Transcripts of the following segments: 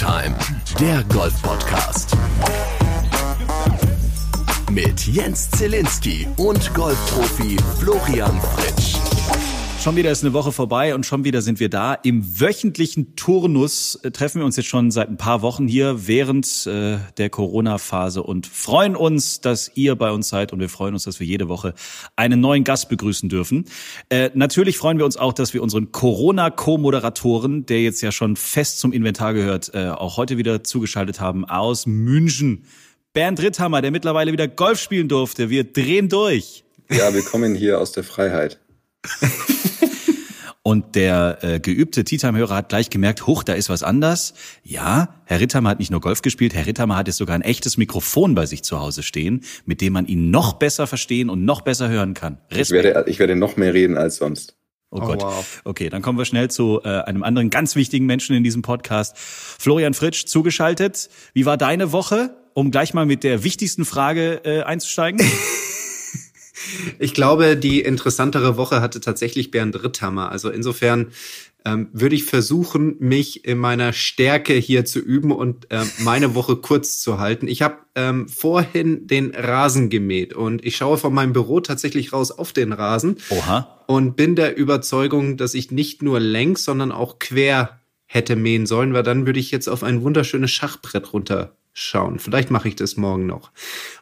Time, der Golf-Podcast. Mit Jens Zielinski und Golfprofi Florian Fritsch. Schon wieder ist eine Woche vorbei und schon wieder sind wir da. Im wöchentlichen Turnus äh, treffen wir uns jetzt schon seit ein paar Wochen hier während äh, der Corona-Phase und freuen uns, dass ihr bei uns seid und wir freuen uns, dass wir jede Woche einen neuen Gast begrüßen dürfen. Äh, natürlich freuen wir uns auch, dass wir unseren Corona-Co-Moderatoren, der jetzt ja schon fest zum Inventar gehört, äh, auch heute wieder zugeschaltet haben aus München. Bernd Ritthammer, der mittlerweile wieder Golf spielen durfte. Wir drehen durch. Ja, willkommen hier aus der Freiheit. Und der äh, geübte Tea-Time-Hörer hat gleich gemerkt, huch, da ist was anders. Ja, Herr Ritthammer hat nicht nur Golf gespielt, Herr Ritthammer hat jetzt sogar ein echtes Mikrofon bei sich zu Hause stehen, mit dem man ihn noch besser verstehen und noch besser hören kann. Respekt. Ich werde, ich werde noch mehr reden als sonst. Oh, oh Gott. Wow. Okay, dann kommen wir schnell zu äh, einem anderen ganz wichtigen Menschen in diesem Podcast. Florian Fritsch zugeschaltet. Wie war deine Woche? Um gleich mal mit der wichtigsten Frage äh, einzusteigen. Ich glaube, die interessantere Woche hatte tatsächlich Bernd Ritthammer. Also insofern ähm, würde ich versuchen, mich in meiner Stärke hier zu üben und ähm, meine Woche kurz zu halten. Ich habe ähm, vorhin den Rasen gemäht und ich schaue von meinem Büro tatsächlich raus auf den Rasen. Oha. Und bin der Überzeugung, dass ich nicht nur längs, sondern auch quer hätte mähen sollen, weil dann würde ich jetzt auf ein wunderschönes Schachbrett runterschauen. Vielleicht mache ich das morgen noch.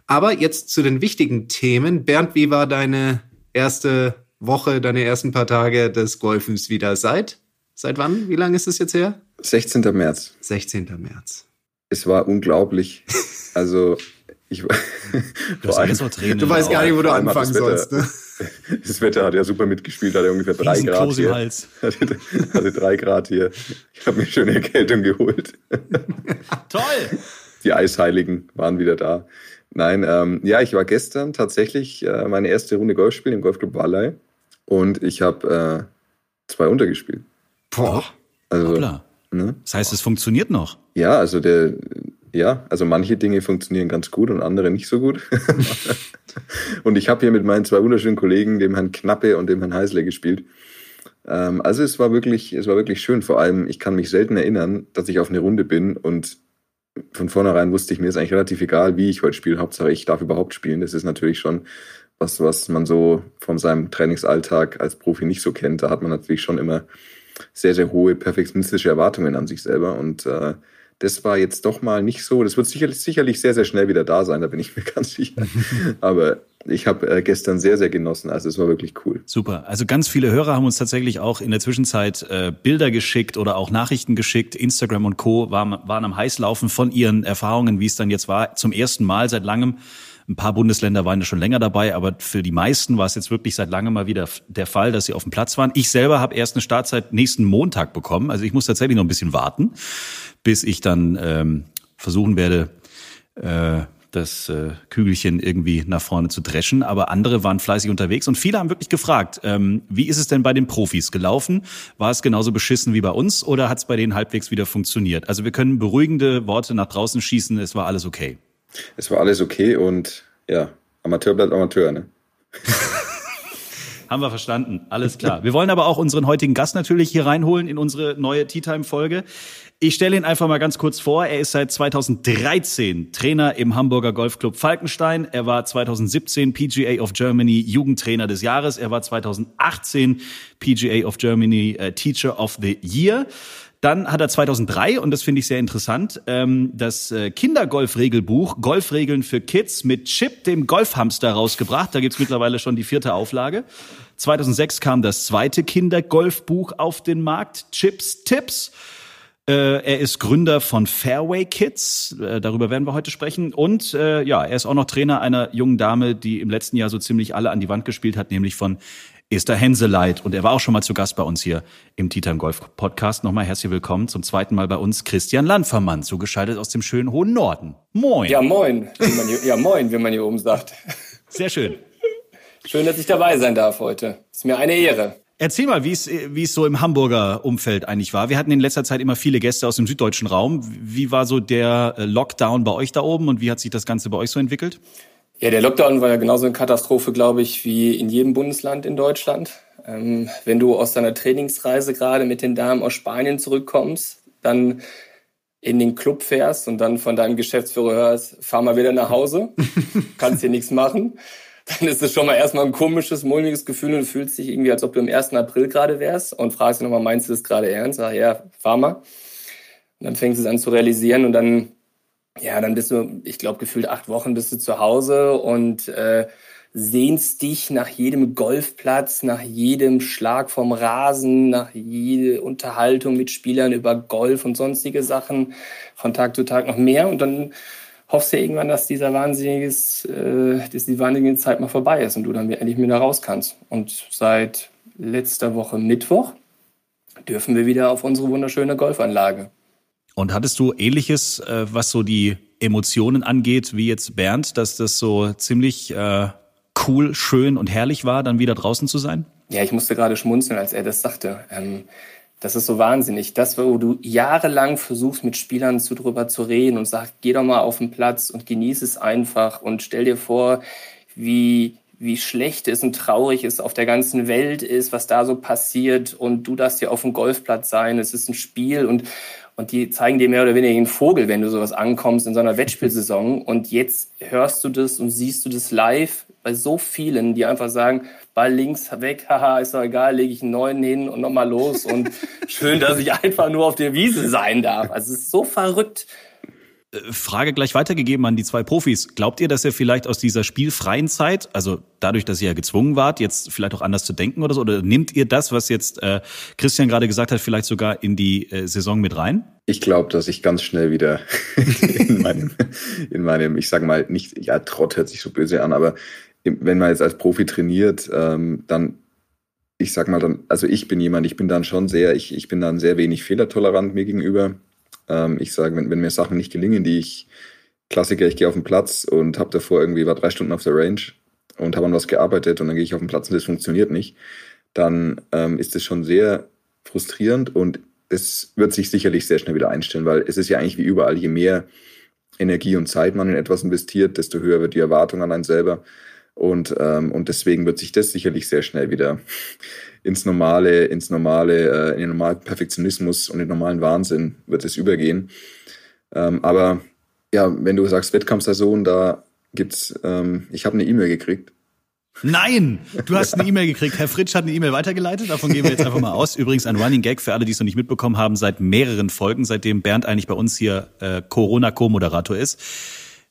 Aber jetzt zu den wichtigen Themen. Bernd, wie war deine erste Woche, deine ersten paar Tage des Golfens wieder? Seit? Seit wann? Wie lange ist es jetzt her? 16. März. 16. März. Es war unglaublich. Also, ich war. Du, allem, du weißt gar nicht, wo du anfangen sollst. Ne? Das Wetter hat ja super mitgespielt, hatte ungefähr drei Grad hier. Im Hals. Hatte, hatte drei Grad hier. Ich habe mir schöne Erkältung geholt. Toll! Die Eisheiligen waren wieder da. Nein, ähm, ja, ich war gestern tatsächlich äh, meine erste Runde Golf spielen im Golfclub Wallei und ich habe äh, zwei untergespielt. Boah. Also, Hoppla. Ne? Das heißt, es funktioniert noch. Ja, also der, ja, also manche Dinge funktionieren ganz gut und andere nicht so gut. und ich habe hier mit meinen zwei wunderschönen Kollegen, dem Herrn Knappe und dem Herrn Heisler, gespielt. Ähm, also es war wirklich, es war wirklich schön. Vor allem, ich kann mich selten erinnern, dass ich auf eine Runde bin und von vornherein wusste ich, mir ist eigentlich relativ egal, wie ich heute spiele. Hauptsache, ich darf überhaupt spielen. Das ist natürlich schon was, was man so von seinem Trainingsalltag als Profi nicht so kennt. Da hat man natürlich schon immer sehr, sehr hohe perfektionistische Erwartungen an sich selber. Und äh, das war jetzt doch mal nicht so. Das wird sicherlich, sicherlich sehr, sehr schnell wieder da sein, da bin ich mir ganz sicher. Aber ich habe äh, gestern sehr, sehr genossen. Also es war wirklich cool. Super. Also ganz viele Hörer haben uns tatsächlich auch in der Zwischenzeit äh, Bilder geschickt oder auch Nachrichten geschickt. Instagram und Co. waren, waren am Heißlaufen von ihren Erfahrungen, wie es dann jetzt war. Zum ersten Mal seit langem. Ein paar Bundesländer waren ja schon länger dabei, aber für die meisten war es jetzt wirklich seit langem mal wieder der Fall, dass sie auf dem Platz waren. Ich selber habe erst eine Startzeit nächsten Montag bekommen. Also ich muss tatsächlich noch ein bisschen warten, bis ich dann ähm, versuchen werde, äh, das äh, Kügelchen irgendwie nach vorne zu dreschen. Aber andere waren fleißig unterwegs und viele haben wirklich gefragt, ähm, wie ist es denn bei den Profis gelaufen? War es genauso beschissen wie bei uns oder hat es bei denen halbwegs wieder funktioniert? Also wir können beruhigende Worte nach draußen schießen, es war alles okay. Es war alles okay und ja, Amateur bleibt Amateur, ne? Haben wir verstanden. Alles klar. Wir wollen aber auch unseren heutigen Gast natürlich hier reinholen in unsere neue Tea Time Folge. Ich stelle ihn einfach mal ganz kurz vor. Er ist seit 2013 Trainer im Hamburger Golfclub Falkenstein. Er war 2017 PGA of Germany Jugendtrainer des Jahres. Er war 2018 PGA of Germany äh, Teacher of the Year. Dann hat er 2003, und das finde ich sehr interessant, ähm, das äh, Kindergolfregelbuch Golfregeln für Kids mit Chip, dem Golfhamster, rausgebracht. Da gibt's mittlerweile schon die vierte Auflage. 2006 kam das zweite Kindergolfbuch auf den Markt, Chips Tipps. Äh, er ist Gründer von Fairway Kids, äh, darüber werden wir heute sprechen. Und äh, ja, er ist auch noch Trainer einer jungen Dame, die im letzten Jahr so ziemlich alle an die Wand gespielt hat, nämlich von Esther Henseleit. Und er war auch schon mal zu Gast bei uns hier im Titan Golf Podcast. Nochmal herzlich willkommen zum zweiten Mal bei uns Christian Landvermann, zugeschaltet aus dem schönen hohen Norden. Moin. Ja, moin. Wie man hier, ja, moin, wie man hier oben sagt. Sehr schön. Schön, dass ich dabei sein darf heute. Ist mir eine Ehre. Erzähl mal, wie es, wie es so im Hamburger Umfeld eigentlich war. Wir hatten in letzter Zeit immer viele Gäste aus dem süddeutschen Raum. Wie war so der äh, Lockdown bei euch da oben und wie hat sich das Ganze bei euch so entwickelt? Ja, der Lockdown war ja genauso eine Katastrophe, glaube ich, wie in jedem Bundesland in Deutschland. Ähm, wenn du aus deiner Trainingsreise gerade mit den Damen aus Spanien zurückkommst, dann in den Club fährst und dann von deinem Geschäftsführer hörst, fahr mal wieder nach Hause, kannst hier nichts machen, dann ist es schon mal erstmal ein komisches, mulmiges Gefühl und du fühlst dich irgendwie, als ob du im 1. April gerade wärst und fragst dich nochmal, meinst du das gerade ernst? Sag, ja, fahr mal. Und dann fängst du es an zu realisieren und dann, ja, dann bist du, ich glaube, gefühlt acht Wochen bist du zu Hause und äh, sehnst dich nach jedem Golfplatz, nach jedem Schlag vom Rasen, nach jede Unterhaltung mit Spielern über Golf und sonstige Sachen von Tag zu Tag noch mehr und dann hoffst du irgendwann, dass dieser wahnsinniges, äh, dass die wahnsinnige Zeit mal vorbei ist und du dann endlich wieder raus kannst. Und seit letzter Woche Mittwoch dürfen wir wieder auf unsere wunderschöne Golfanlage. Und hattest du ähnliches, äh, was so die Emotionen angeht, wie jetzt Bernd, dass das so ziemlich äh, cool, schön und herrlich war, dann wieder draußen zu sein? Ja, ich musste gerade schmunzeln, als er das sagte. Ähm, das ist so wahnsinnig. Das, wo du jahrelang versuchst, mit Spielern zu drüber zu reden und sagst, geh doch mal auf den Platz und genieß es einfach und stell dir vor, wie, wie schlecht es und traurig es auf der ganzen Welt ist, was da so passiert und du darfst ja auf dem Golfplatz sein. Es ist ein Spiel und, und die zeigen dir mehr oder weniger einen Vogel, wenn du sowas ankommst in so einer Wettspielsaison. Und jetzt hörst du das und siehst du das live bei so vielen, die einfach sagen, Ball links weg, haha, ist doch egal, lege ich einen neuen hin und nochmal los. Und schön, dass ich einfach nur auf der Wiese sein darf. Also es ist so verrückt. Äh, Frage gleich weitergegeben an die zwei Profis. Glaubt ihr, dass ihr vielleicht aus dieser spielfreien Zeit, also dadurch, dass ihr ja gezwungen wart, jetzt vielleicht auch anders zu denken oder so, oder nehmt ihr das, was jetzt äh, Christian gerade gesagt hat, vielleicht sogar in die äh, Saison mit rein? Ich glaube, dass ich ganz schnell wieder in meinem, in meinem, ich sage mal, nicht, ja, Trott hört sich so böse an, aber wenn man jetzt als Profi trainiert, ähm, dann, ich sag mal dann, also ich bin jemand, ich bin dann schon sehr, ich, ich bin dann sehr wenig fehlertolerant mir gegenüber. Ähm, ich sage, wenn, wenn mir Sachen nicht gelingen, die ich, Klassiker, ich gehe auf den Platz und habe davor irgendwie, war drei Stunden auf der Range und habe an was gearbeitet und dann gehe ich auf den Platz und das funktioniert nicht, dann ähm, ist es schon sehr frustrierend und es wird sich sicherlich sehr schnell wieder einstellen, weil es ist ja eigentlich wie überall, je mehr Energie und Zeit man in etwas investiert, desto höher wird die Erwartung an einen selber. Und, ähm, und deswegen wird sich das sicherlich sehr schnell wieder ins normale, ins normale, äh, in den normalen Perfektionismus und den normalen Wahnsinn wird es übergehen. Ähm, aber ja, wenn du sagst Wettkampfsaison, da gibt's, ähm, ich habe eine E-Mail gekriegt. Nein, du hast eine E-Mail gekriegt. Herr Fritsch hat eine E-Mail weitergeleitet. Davon gehen wir jetzt einfach mal aus. Übrigens ein Running Gag für alle, die es noch nicht mitbekommen haben, seit mehreren Folgen, seitdem Bernd eigentlich bei uns hier äh, Corona-Co-Moderator ist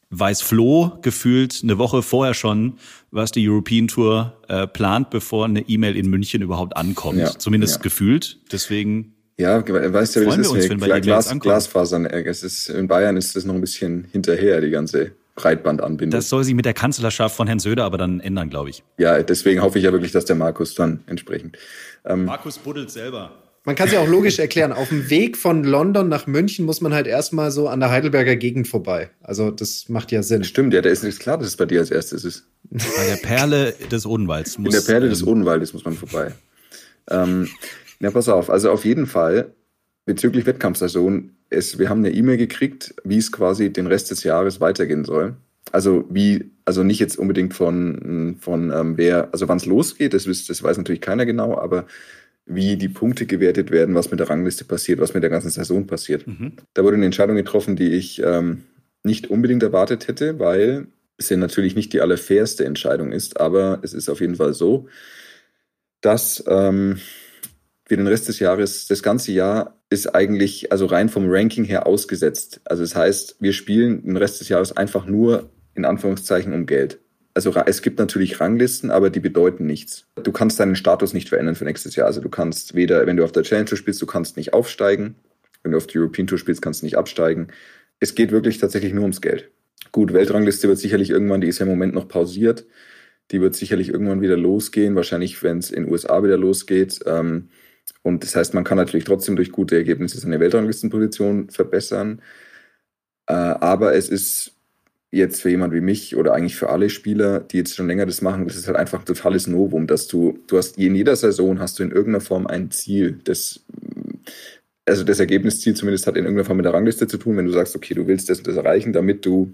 weiß Flo gefühlt eine Woche vorher schon, was die European Tour äh, plant, bevor eine E-Mail in München überhaupt ankommt. Ja, Zumindest ja. gefühlt. Deswegen. Ja, weißt du, wie das ist? Uns, wenn bei Glas, Glasfasern. Äh, es ist, in Bayern ist das noch ein bisschen hinterher, die ganze Breitbandanbindung. Das soll sich mit der Kanzlerschaft von Herrn Söder aber dann ändern, glaube ich. Ja, deswegen hoffe ich ja wirklich, dass der Markus dann entsprechend. Ähm, Markus buddelt selber. Man kann es ja auch logisch erklären. Auf dem Weg von London nach München muss man halt erstmal so an der Heidelberger Gegend vorbei. Also das macht ja Sinn. Stimmt, ja, da ist nicht klar, dass es bei dir als erstes ist. Bei der Perle des Odenwalds muss. In der Perle des ähm, Odenwaldes muss man vorbei. ähm, ja, pass auf. Also auf jeden Fall bezüglich Wettkampfsaison. Es, wir haben eine E-Mail gekriegt, wie es quasi den Rest des Jahres weitergehen soll. Also wie, also nicht jetzt unbedingt von, von ähm, wer, also wann es losgeht, das, das weiß natürlich keiner genau, aber wie die Punkte gewertet werden, was mit der Rangliste passiert, was mit der ganzen Saison passiert. Mhm. Da wurde eine Entscheidung getroffen, die ich ähm, nicht unbedingt erwartet hätte, weil es ja natürlich nicht die allerfairste Entscheidung ist, aber es ist auf jeden Fall so, dass ähm, für den Rest des Jahres, das ganze Jahr ist eigentlich, also rein vom Ranking her ausgesetzt. Also das heißt, wir spielen den Rest des Jahres einfach nur in Anführungszeichen um Geld also es gibt natürlich Ranglisten, aber die bedeuten nichts. Du kannst deinen Status nicht verändern für nächstes Jahr. Also du kannst weder, wenn du auf der Challenge Tour spielst, du kannst nicht aufsteigen. Wenn du auf der European Tour spielst, kannst du nicht absteigen. Es geht wirklich tatsächlich nur ums Geld. Gut, Weltrangliste wird sicherlich irgendwann, die ist ja im Moment noch pausiert. Die wird sicherlich irgendwann wieder losgehen, wahrscheinlich, wenn es in den USA wieder losgeht. Ähm, und das heißt, man kann natürlich trotzdem durch gute Ergebnisse seine Weltranglistenposition verbessern. Äh, aber es ist jetzt für jemand wie mich oder eigentlich für alle Spieler, die jetzt schon länger das machen, das ist halt einfach ein totales Novum, dass du, du hast in jeder Saison hast du in irgendeiner Form ein Ziel, das also das Ergebnisziel zumindest hat in irgendeiner Form mit der Rangliste zu tun, wenn du sagst, okay, du willst das und das erreichen, damit du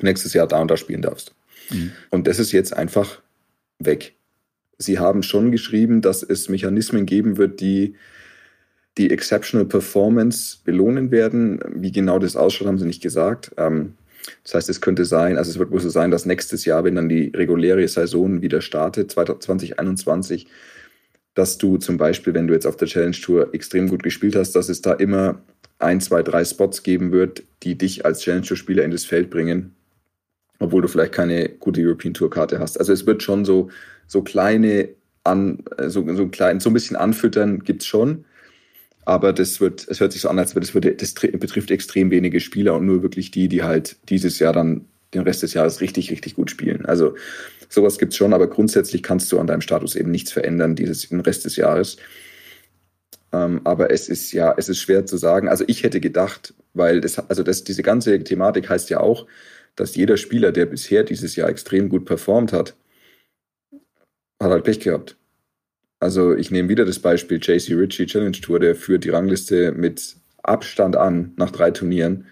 nächstes Jahr da und da spielen darfst. Mhm. Und das ist jetzt einfach weg. Sie haben schon geschrieben, dass es Mechanismen geben wird, die die Exceptional Performance belohnen werden. Wie genau das ausschaut, haben sie nicht gesagt. Ähm, das heißt, es könnte sein, also es wird wohl so sein, dass nächstes Jahr, wenn dann die reguläre Saison wieder startet, 2021, dass du zum Beispiel, wenn du jetzt auf der Challenge Tour extrem gut gespielt hast, dass es da immer ein, zwei, drei Spots geben wird, die dich als Challenge Tour Spieler in das Feld bringen, obwohl du vielleicht keine gute European Tour Karte hast. Also es wird schon so, so kleine, an, so, so klein, so ein bisschen anfüttern gibt's schon. Aber das wird, es hört sich so an, als würde das, würde, das betrifft extrem wenige Spieler und nur wirklich die, die halt dieses Jahr dann den Rest des Jahres richtig, richtig gut spielen. Also sowas gibt's schon, aber grundsätzlich kannst du an deinem Status eben nichts verändern dieses, den Rest des Jahres. Ähm, aber es ist ja, es ist schwer zu sagen. Also ich hätte gedacht, weil das, also das, diese ganze Thematik heißt ja auch, dass jeder Spieler, der bisher dieses Jahr extrem gut performt hat, hat halt Pech gehabt. Also ich nehme wieder das Beispiel JC Ritchie Challenge Tour, der führt die Rangliste mit Abstand an nach drei Turnieren.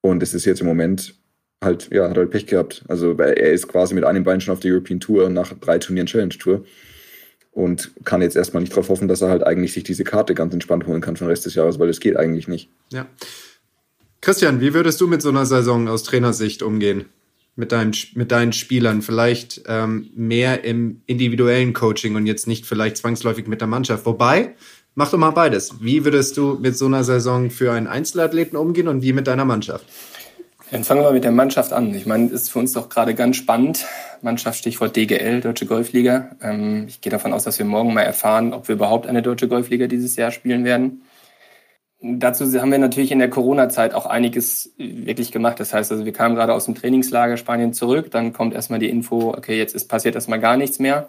Und es ist jetzt im Moment halt, ja, hat halt Pech gehabt. Also er ist quasi mit einem Bein schon auf der European Tour nach drei Turnieren Challenge Tour und kann jetzt erstmal nicht darauf hoffen, dass er halt eigentlich sich diese Karte ganz entspannt holen kann für den Rest des Jahres, weil es geht eigentlich nicht. Ja. Christian, wie würdest du mit so einer Saison aus Trainersicht umgehen? Mit deinen, mit deinen Spielern, vielleicht ähm, mehr im individuellen Coaching und jetzt nicht vielleicht zwangsläufig mit der Mannschaft. Wobei, mach doch mal beides. Wie würdest du mit so einer Saison für einen Einzelathleten umgehen und wie mit deiner Mannschaft? Dann fangen wir mit der Mannschaft an. Ich meine, ist für uns doch gerade ganz spannend. Mannschaft Stichwort DGL, Deutsche Golfliga. Ähm, ich gehe davon aus, dass wir morgen mal erfahren, ob wir überhaupt eine Deutsche Golfliga dieses Jahr spielen werden. Dazu haben wir natürlich in der Corona-Zeit auch einiges wirklich gemacht. Das heißt, also wir kamen gerade aus dem Trainingslager Spanien zurück, dann kommt erstmal die Info, okay, jetzt ist passiert erstmal gar nichts mehr.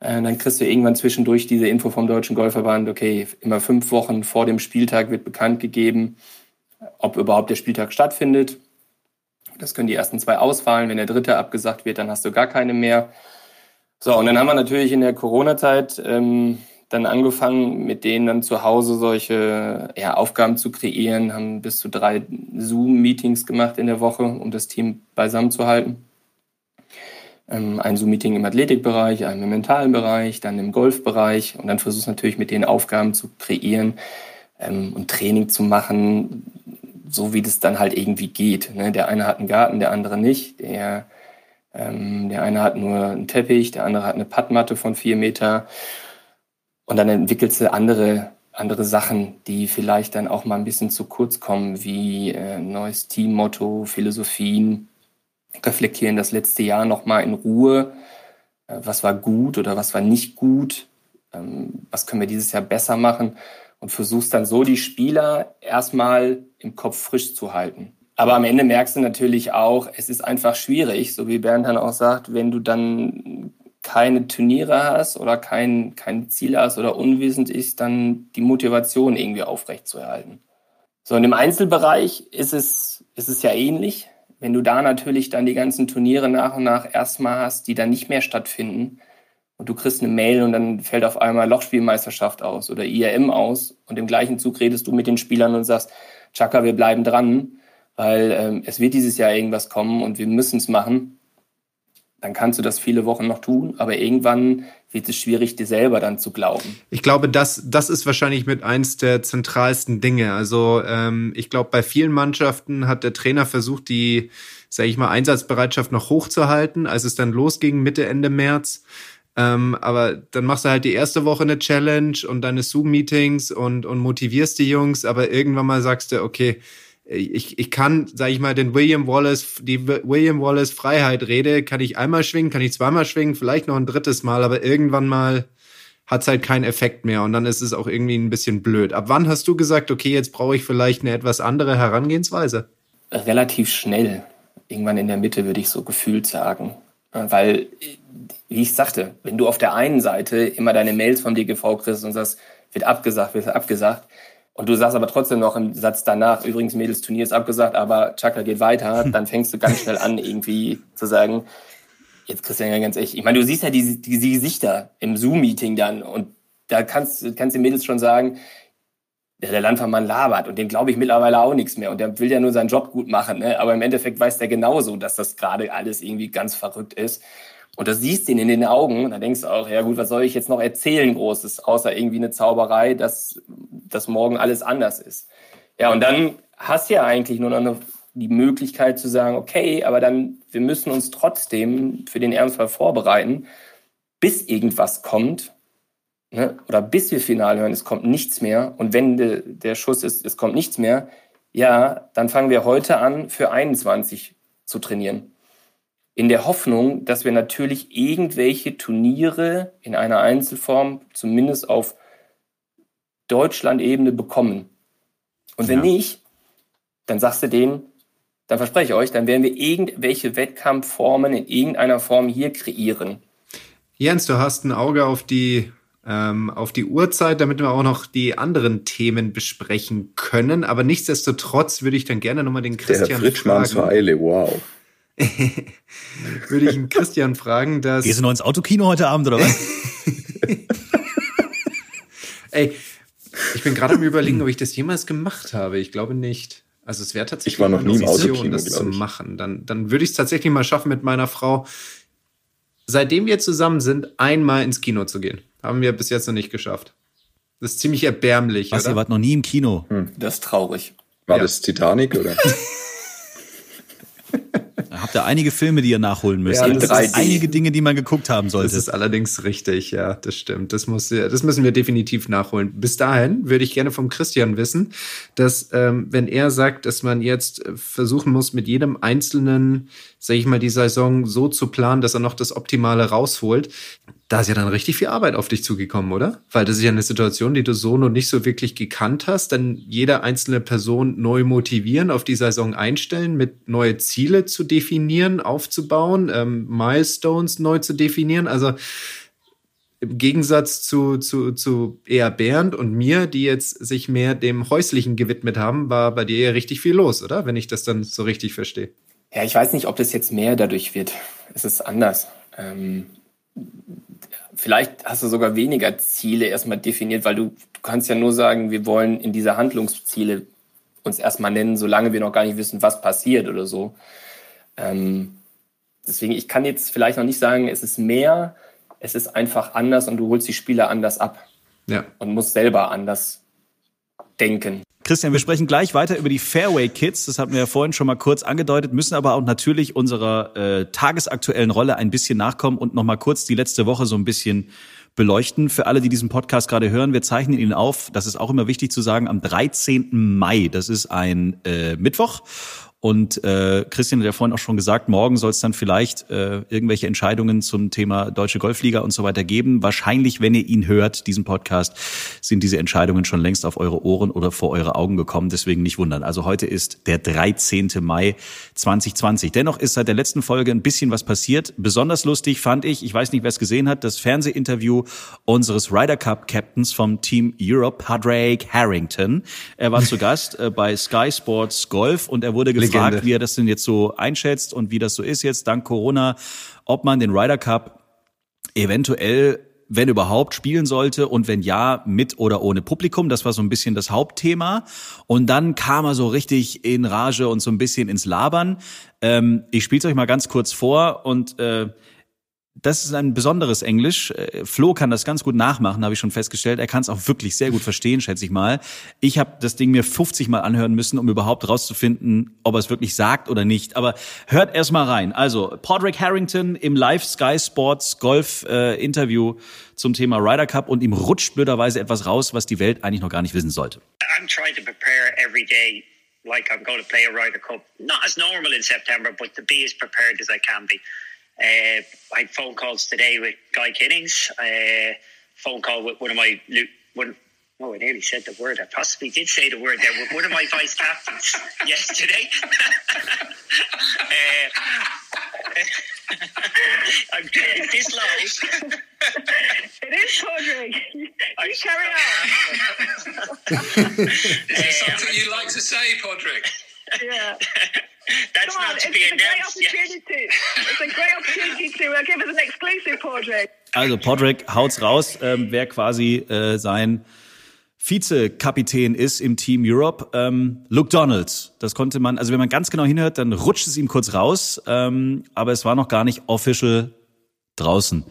Äh, dann kriegst du irgendwann zwischendurch diese Info vom Deutschen Golfverband, okay, immer fünf Wochen vor dem Spieltag wird bekannt gegeben, ob überhaupt der Spieltag stattfindet. Das können die ersten zwei ausfallen. Wenn der dritte abgesagt wird, dann hast du gar keine mehr. So, und dann haben wir natürlich in der Corona-Zeit ähm, dann angefangen, mit denen dann zu Hause solche ja, Aufgaben zu kreieren, haben bis zu drei Zoom-Meetings gemacht in der Woche, um das Team beisammen zu halten. Ähm, ein Zoom-Meeting im Athletikbereich, ein im mentalen Bereich, dann im Golfbereich und dann versuchst natürlich mit denen Aufgaben zu kreieren ähm, und Training zu machen, so wie das dann halt irgendwie geht. Ne? Der eine hat einen Garten, der andere nicht. Der, ähm, der eine hat nur einen Teppich, der andere hat eine Pattmatte von vier Meter. Und dann entwickelst du andere, andere Sachen, die vielleicht dann auch mal ein bisschen zu kurz kommen, wie äh, neues Teammotto, Philosophien, reflektieren das letzte Jahr nochmal in Ruhe. Äh, was war gut oder was war nicht gut? Ähm, was können wir dieses Jahr besser machen? Und versuchst dann so die Spieler erstmal im Kopf frisch zu halten. Aber am Ende merkst du natürlich auch, es ist einfach schwierig, so wie Bernd dann auch sagt, wenn du dann keine Turniere hast oder kein, kein Ziel hast oder unwissend ist, dann die Motivation irgendwie aufrechtzuerhalten. So, und im Einzelbereich ist es, ist es ja ähnlich. Wenn du da natürlich dann die ganzen Turniere nach und nach erstmal hast, die dann nicht mehr stattfinden und du kriegst eine Mail und dann fällt auf einmal Lochspielmeisterschaft aus oder IRM aus und im gleichen Zug redest du mit den Spielern und sagst, Chaka, wir bleiben dran, weil ähm, es wird dieses Jahr irgendwas kommen und wir müssen es machen dann kannst du das viele Wochen noch tun, aber irgendwann wird es schwierig, dir selber dann zu glauben. Ich glaube, das, das ist wahrscheinlich mit eins der zentralsten Dinge. Also ähm, ich glaube, bei vielen Mannschaften hat der Trainer versucht, die, sage ich mal, Einsatzbereitschaft noch hochzuhalten, als es dann losging Mitte, Ende März. Ähm, aber dann machst du halt die erste Woche eine Challenge und deine Zoom-Meetings und, und motivierst die Jungs, aber irgendwann mal sagst du, okay, ich, ich kann, sag ich mal, den William Wallace, die William Wallace Freiheit Rede, kann ich einmal schwingen, kann ich zweimal schwingen, vielleicht noch ein drittes Mal, aber irgendwann mal hat es halt keinen Effekt mehr und dann ist es auch irgendwie ein bisschen blöd. Ab wann hast du gesagt, okay, jetzt brauche ich vielleicht eine etwas andere Herangehensweise? Relativ schnell. Irgendwann in der Mitte würde ich so gefühlt sagen. Weil, wie ich sagte, wenn du auf der einen Seite immer deine Mails vom DGV kriegst und sagst, wird abgesagt, wird abgesagt, und du sagst aber trotzdem noch im Satz danach, übrigens, Mädels Turnier ist abgesagt, aber Chaka geht weiter, dann fängst du ganz schnell an, irgendwie zu sagen, jetzt Christian, ja ganz echt, ich meine, du siehst ja diese, diese Gesichter im Zoom-Meeting dann und da kannst, kannst du Mädels schon sagen, der, der Landvermann labert und dem glaube ich mittlerweile auch nichts mehr und der will ja nur seinen Job gut machen, ne? aber im Endeffekt weiß der genauso, dass das gerade alles irgendwie ganz verrückt ist und das siehst du ihn in den Augen und dann denkst du auch, ja gut, was soll ich jetzt noch erzählen Großes, außer irgendwie eine Zauberei, dass dass morgen alles anders ist. Ja, und dann hast du ja eigentlich nur noch eine, die Möglichkeit zu sagen, okay, aber dann, wir müssen uns trotzdem für den Ernstfall vorbereiten, bis irgendwas kommt, ne, oder bis wir final hören, es kommt nichts mehr. Und wenn de, der Schuss ist, es kommt nichts mehr, ja, dann fangen wir heute an, für 21 zu trainieren. In der Hoffnung, dass wir natürlich irgendwelche Turniere in einer Einzelform zumindest auf Deutschland-Ebene bekommen. Und wenn ja. nicht, dann sagst du denen, dann verspreche ich euch, dann werden wir irgendwelche Wettkampfformen in irgendeiner Form hier kreieren. Jens, du hast ein Auge auf die ähm, auf die Uhrzeit, damit wir auch noch die anderen Themen besprechen können. Aber nichtsdestotrotz würde ich dann gerne nochmal den Christian Der Fritschmann zur Eile, wow. würde ich den Christian fragen, dass... Gehst du noch ins Autokino heute Abend, oder was? Ey, ich bin gerade am überlegen, ob ich das jemals gemacht habe. Ich glaube nicht. Also es wäre tatsächlich ich war noch nie im Autokino, das zu machen. Dann, dann würde ich es tatsächlich mal schaffen, mit meiner Frau, seitdem wir zusammen sind, einmal ins Kino zu gehen. Haben wir bis jetzt noch nicht geschafft. Das ist ziemlich erbärmlich. Was, oder? ihr wart noch nie im Kino? Hm. Das ist traurig. War ja. das Titanic oder? habt ihr einige Filme, die ihr nachholen müsst. Ja, das sind einige Dinge, die man geguckt haben sollte. Das ist allerdings richtig, ja, das stimmt. Das, muss, das müssen wir definitiv nachholen. Bis dahin würde ich gerne vom Christian wissen, dass ähm, wenn er sagt, dass man jetzt äh, versuchen muss, mit jedem einzelnen, sage ich mal, die Saison so zu planen, dass er noch das Optimale rausholt, da ist ja dann richtig viel Arbeit auf dich zugekommen, oder? Weil das ist ja eine Situation, die du so noch nicht so wirklich gekannt hast. Dann jede einzelne Person neu motivieren, auf die Saison einstellen, mit neue Ziele zu definieren, aufzubauen, ähm, Milestones neu zu definieren. Also im Gegensatz zu, zu, zu eher Bernd und mir, die jetzt sich mehr dem Häuslichen gewidmet haben, war bei dir ja richtig viel los, oder? Wenn ich das dann so richtig verstehe. Ja, ich weiß nicht, ob das jetzt mehr dadurch wird. Es ist anders. Ähm vielleicht hast du sogar weniger Ziele erstmal definiert, weil du, du kannst ja nur sagen, wir wollen in diese Handlungsziele uns erstmal nennen, solange wir noch gar nicht wissen, was passiert oder so. Ähm, deswegen, ich kann jetzt vielleicht noch nicht sagen, es ist mehr, es ist einfach anders und du holst die Spieler anders ab. Ja. Und musst selber anders denken. Christian, wir sprechen gleich weiter über die Fairway Kids. Das hatten wir ja vorhin schon mal kurz angedeutet, müssen aber auch natürlich unserer äh, tagesaktuellen Rolle ein bisschen nachkommen und noch mal kurz die letzte Woche so ein bisschen beleuchten. Für alle, die diesen Podcast gerade hören, wir zeichnen ihn auf, das ist auch immer wichtig zu sagen, am 13. Mai. Das ist ein äh, Mittwoch. Und äh, Christian hat ja vorhin auch schon gesagt, morgen soll es dann vielleicht äh, irgendwelche Entscheidungen zum Thema Deutsche Golfliga und so weiter geben. Wahrscheinlich, wenn ihr ihn hört, diesen Podcast, sind diese Entscheidungen schon längst auf eure Ohren oder vor eure Augen gekommen. Deswegen nicht wundern. Also heute ist der 13. Mai 2020. Dennoch ist seit der letzten Folge ein bisschen was passiert. Besonders lustig fand ich, ich weiß nicht, wer es gesehen hat, das Fernsehinterview unseres Ryder Cup Captains vom Team Europe, Padraig Harrington. Er war zu Gast äh, bei Sky Sports Golf und er wurde gefragt, gefragt, wie er das denn jetzt so einschätzt und wie das so ist jetzt dank Corona, ob man den Ryder Cup eventuell wenn überhaupt, spielen sollte und wenn ja, mit oder ohne Publikum. Das war so ein bisschen das Hauptthema. Und dann kam er so richtig in Rage und so ein bisschen ins Labern. Ähm, ich spiele es euch mal ganz kurz vor und äh, das ist ein besonderes Englisch. Äh, Flo kann das ganz gut nachmachen, habe ich schon festgestellt. Er kann es auch wirklich sehr gut verstehen, schätze ich mal. Ich habe das Ding mir 50 Mal anhören müssen, um überhaupt rauszufinden, ob er es wirklich sagt oder nicht. Aber hört erst mal rein. Also, Podrick Harrington im Live Sky Sports Golf äh, Interview zum Thema Ryder Cup und ihm rutscht blöderweise etwas raus, was die Welt eigentlich noch gar nicht wissen sollte. I'm trying to prepare every day like I'm going to play a Ryder Cup. Not as normal in September, but to be as prepared as I can be. Uh, I had phone calls today with Guy Kinnings. Uh, phone call with one of my one. Oh, I nearly said the word. I possibly did say the word there with one of my vice captains yesterday. uh, this live. it is Podrick. You carry on. is there something you'd like to say, Podrick? Yeah. That's Come on, it's, it's a great opportunity. It's a great opportunity to uh, give us an exclusive, Podrick. Also Podrick haut's raus, ähm, wer quasi äh, sein Vizekapitän ist im Team Europe. Ähm, Luke Donalds, das konnte man, also wenn man ganz genau hinhört, dann rutscht es ihm kurz raus, ähm, aber es war noch gar nicht official draußen.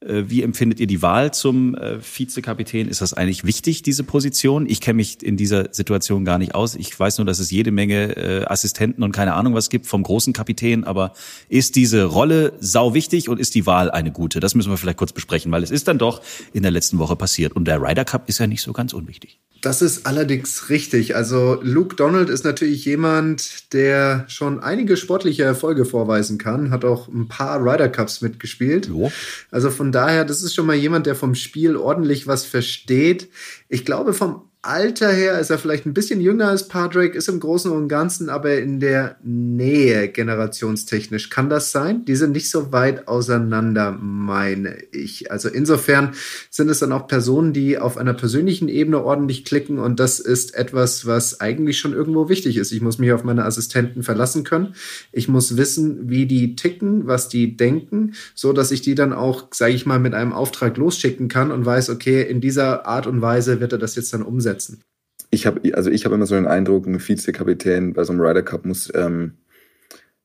Äh, Wie empfindet ihr die Wahl zum äh, Vizekapitän? Ist das eigentlich wichtig, diese Position? Ich kenne mich in dieser Situation gar nicht aus. Ich weiß nur, dass es jede Menge äh, Assistenten und keine Ahnung was gibt vom großen Kapitän. Aber ist diese Rolle sau wichtig und ist die Wahl eine gute? Das müssen wir vielleicht kurz besprechen, weil es ist dann doch in der letzten Woche passiert. Und der Ryder Cup ist ja nicht so ganz unwichtig. Das ist allerdings richtig. Also Luke Donald ist natürlich jemand, der schon einige sportliche Erfolge vorweisen kann, hat auch ein paar Ryder Cups mitgespielt. Jo. Also von daher, das ist schon mal jemand, der vom Spiel ordentlich was versteht. Ich glaube, vom Alter her ist er vielleicht ein bisschen jünger als Padraig, ist im Großen und Ganzen aber in der Nähe generationstechnisch. Kann das sein? Die sind nicht so weit auseinander, meine ich. Also insofern sind es dann auch Personen, die auf einer persönlichen Ebene ordentlich klicken und das ist etwas, was eigentlich schon irgendwo wichtig ist. Ich muss mich auf meine Assistenten verlassen können. Ich muss wissen, wie die ticken, was die denken, so dass ich die dann auch, sage ich mal, mit einem Auftrag losschicken kann und weiß, okay, in dieser Art und Weise wird er das jetzt dann umsetzen. Ich habe also ich habe immer so den Eindruck, ein Vizekapitän bei so einem Ryder Cup muss ähm,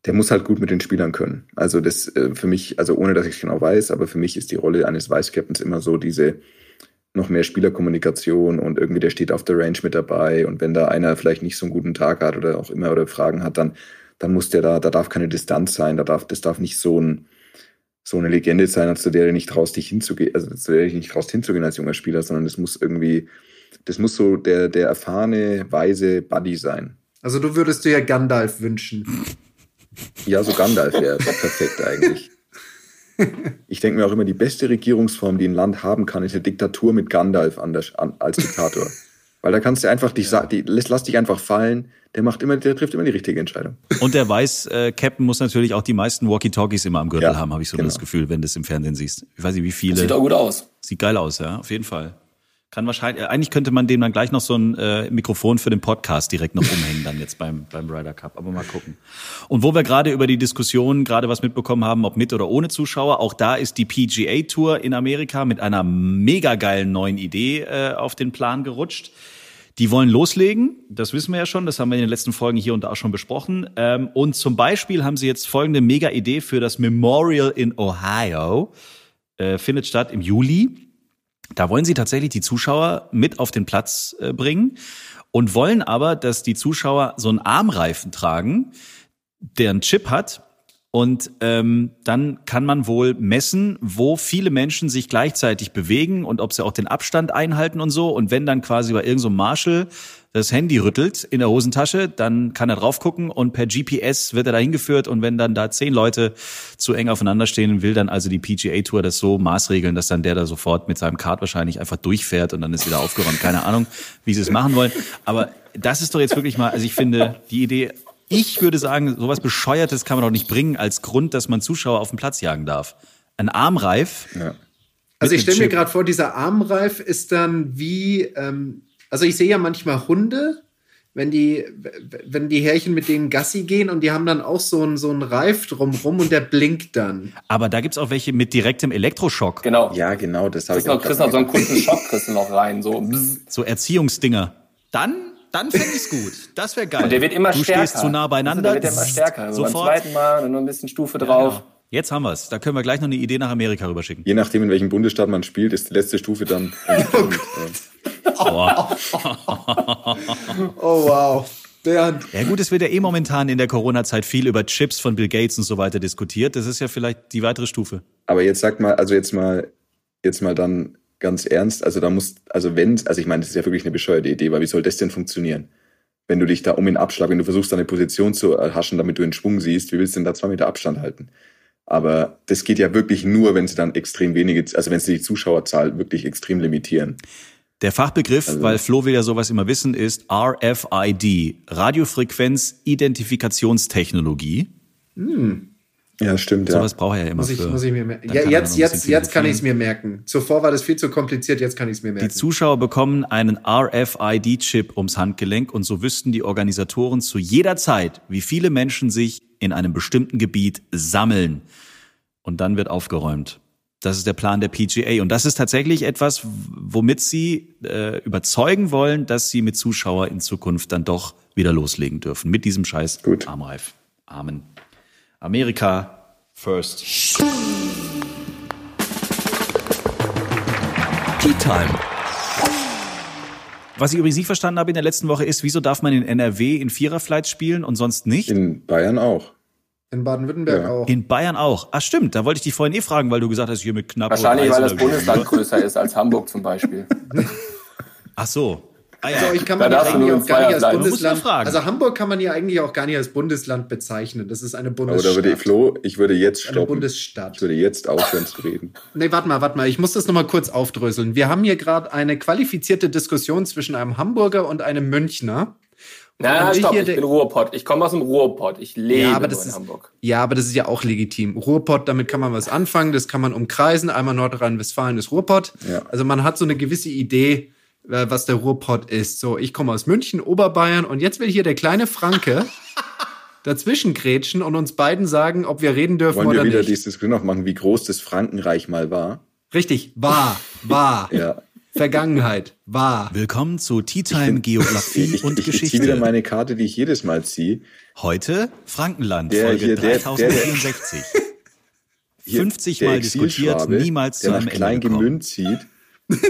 der muss halt gut mit den Spielern können. Also das äh, für mich, also ohne dass ich genau weiß, aber für mich ist die Rolle eines Vice-Captains immer so diese noch mehr Spielerkommunikation und irgendwie der steht auf der Range mit dabei und wenn da einer vielleicht nicht so einen guten Tag hat oder auch immer oder Fragen hat, dann dann muss der da, da darf keine Distanz sein, da darf das darf nicht so ein so eine Legende sein, der du nicht traust, dich hinzugehen, also zu der du nicht traust hinzugehen als junger Spieler, sondern das muss irgendwie, das muss so der, der erfahrene, weise Buddy sein. Also du würdest dir ja Gandalf wünschen. Ja, so Gandalf wäre perfekt eigentlich. Ich denke mir auch immer, die beste Regierungsform, die ein Land haben kann, ist eine Diktatur mit Gandalf an der, an, als Diktator. Weil da kannst du einfach dich, sa- die, lass, lass dich einfach fallen. Der macht immer, der trifft immer die richtige Entscheidung. Und der weiß, äh, Captain muss natürlich auch die meisten Walkie-Talkies immer am Gürtel Ja, haben, habe ich so genau. das Gefühl, wenn du es im Fernsehen siehst. Ich weiß nicht, wie viele. Sieht auch gut aus. Sieht geil aus, ja, auf jeden Fall. Kann wahrscheinlich, äh, eigentlich könnte man dem dann gleich noch so ein äh, Mikrofon für den Podcast direkt noch umhängen, dann jetzt beim, beim Ryder Cup. Aber mal gucken. Und wo wir gerade über die Diskussion gerade was mitbekommen haben, ob mit oder ohne Zuschauer, auch da ist die PGA Tour in Amerika mit einer mega geilen neuen Idee äh, auf den Plan gerutscht. Die wollen loslegen, das wissen wir ja schon, das haben wir in den letzten Folgen hier und da auch schon besprochen. Ähm, und zum Beispiel haben sie jetzt folgende mega Idee für das Memorial in Ohio. Äh, findet statt im Juli. Da wollen sie tatsächlich die Zuschauer mit auf den Platz äh, bringen und wollen aber, dass die Zuschauer so einen Armreifen tragen, der einen Chip hat. Und ähm, dann kann man wohl messen, wo viele Menschen sich gleichzeitig bewegen und ob sie auch den Abstand einhalten und so. Und wenn dann quasi bei irgendeinem so Marshall das Handy rüttelt in der Hosentasche, dann kann er drauf gucken und per GPS wird er da hingeführt. Und wenn dann da zehn Leute zu eng aufeinander stehen, will dann also die PGA Tour das so maßregeln, dass dann der da sofort mit seinem Kart wahrscheinlich einfach durchfährt und dann ist wieder aufgeräumt. Keine Ahnung, wie sie es machen wollen. Aber das ist doch jetzt wirklich mal, also ich finde die Idee, ich würde sagen, sowas Bescheuertes kann man doch nicht bringen als Grund, dass man Zuschauer auf den Platz jagen darf. Ein Armreif. Ja. Also ich stelle mir gerade vor, dieser Armreif ist dann wie, ähm, also ich sehe ja manchmal Hunde, wenn die, wenn die Härchen mit denen Gassi gehen und die haben dann auch so einen, so einen Reif drumrum und der blinkt dann. Aber da gibt's auch welche mit direktem Elektroschock. Genau. Ja, genau, das habe Kriegst ich noch, auch kriegst noch so einen kurzen Schock kriegst du noch rein. So. bzz. So Erziehungsdinger. Dann, dann fände ich's gut. Das wäre geil. Und der wird immer du stärker. stehst zu nah beieinander. Also der wird immer stärker. So beim Sofort. zweiten Mal dann nur ein bisschen Stufe drauf. Genau. Jetzt haben wir's. Da können wir gleich noch eine Idee nach Amerika rüberschicken. Je nachdem, in welchem Bundesstaat man spielt, ist die letzte Stufe dann. Boah. Oh wow. Bernd. Ja gut, es wird ja eh momentan in der Corona-Zeit viel über Chips von Bill Gates und so weiter diskutiert. Das ist ja vielleicht die weitere Stufe. aber jetzt sag mal, also jetzt mal, jetzt mal dann ganz ernst, also da muss, also wenn, also ich meine, das ist ja wirklich eine bescheuerte Idee, weil wie soll das denn funktionieren? Wenn du dich da um den Abschlag, wenn du versuchst, deine Position zu erhaschen, damit du in Schwung siehst, wie willst du denn da zwei Meter Abstand halten? Aber das geht ja wirklich nur, wenn sie dann extrem wenige, also wenn sie die Zuschauerzahl wirklich extrem limitieren. Der Fachbegriff, Also- weil Flo will ja sowas immer wissen, ist RFID, Radiofrequenz-Identifikationstechnologie. Ja, stimmt, ja. Sowas braucht er ja immer Muss ich, für. muss ich mir merken. Ja, jetzt, jetzt, jetzt kann ich es mir merken. Zuvor war das viel zu kompliziert, jetzt kann ich es mir Die merken. Zuschauer bekommen einen RFID-Chip ums Handgelenk und so wüssten die Organisatoren zu jeder Zeit, wie viele Menschen sich in einem bestimmten Gebiet sammeln. Und dann wird aufgeräumt. Das ist der Plan der PGA. Und das ist tatsächlich etwas, womit sie äh, überzeugen wollen, dass sie mit Zuschauer in Zukunft dann doch wieder loslegen dürfen. Mit diesem scheiß Gut. Armreif. Amen. Amerika first. Time. Was ich übrigens nicht verstanden habe in der letzten Woche ist, wieso darf man in NRW in Viererflights spielen und sonst nicht? In Bayern auch. In Baden-Württemberg Ja. auch. In Bayern auch. Ach stimmt, da wollte ich dich vorhin eh fragen, weil du gesagt hast, hier mit knapp. Wahrscheinlich, weil das Bundesland größer ist als Hamburg zum Beispiel. Ach so. Ah, ja. Also ich kann man ja eigentlich auch gar nicht als Bundesland. Also Hamburg kann man ja eigentlich auch gar nicht als Bundesland bezeichnen. Das ist eine Bundesstadt. da würde Flo, ich würde jetzt eine stoppen. Bundesstadt. Ich würde jetzt aufhören zu reden. Nee, warte mal, warte mal. Ich muss das nochmal kurz aufdröseln. Wir haben hier gerade eine qualifizierte Diskussion zwischen einem Hamburger und einem Münchner. Na, stopp, ich bin Ruhrpott. Ich komme aus dem Ruhrpott. Ich lebe Ja, aber nur das in ist, Hamburg. ja, aber das ist ja auch legitim. Ruhrpott, damit kann man was anfangen, das kann man umkreisen. Einmal Nordrhein-Westfalen ist Ruhrpott. Ja. Also man hat so eine gewisse Idee, äh, was der Ruhrpott ist. So, ich komme aus München, Oberbayern und jetzt will hier der kleine Franke dazwischen grätschen und uns beiden sagen, ob wir reden dürfen Wollen wir oder wieder nicht. diese Diskussion noch machen, wie groß das Frankenreich mal war? Richtig, war, war, Ja. Vergangenheit, war. Willkommen zu Tea Time Geografie Ich, und ich, ich Geschichte. ziehe wieder meine Karte, die ich jedes Mal ziehe. Heute Frankenland, Der Folge hier, der- der- 3064. Hier, 50 der Mal diskutiert, niemals zu der einem nach Ende klein gekommen. gemünd zieht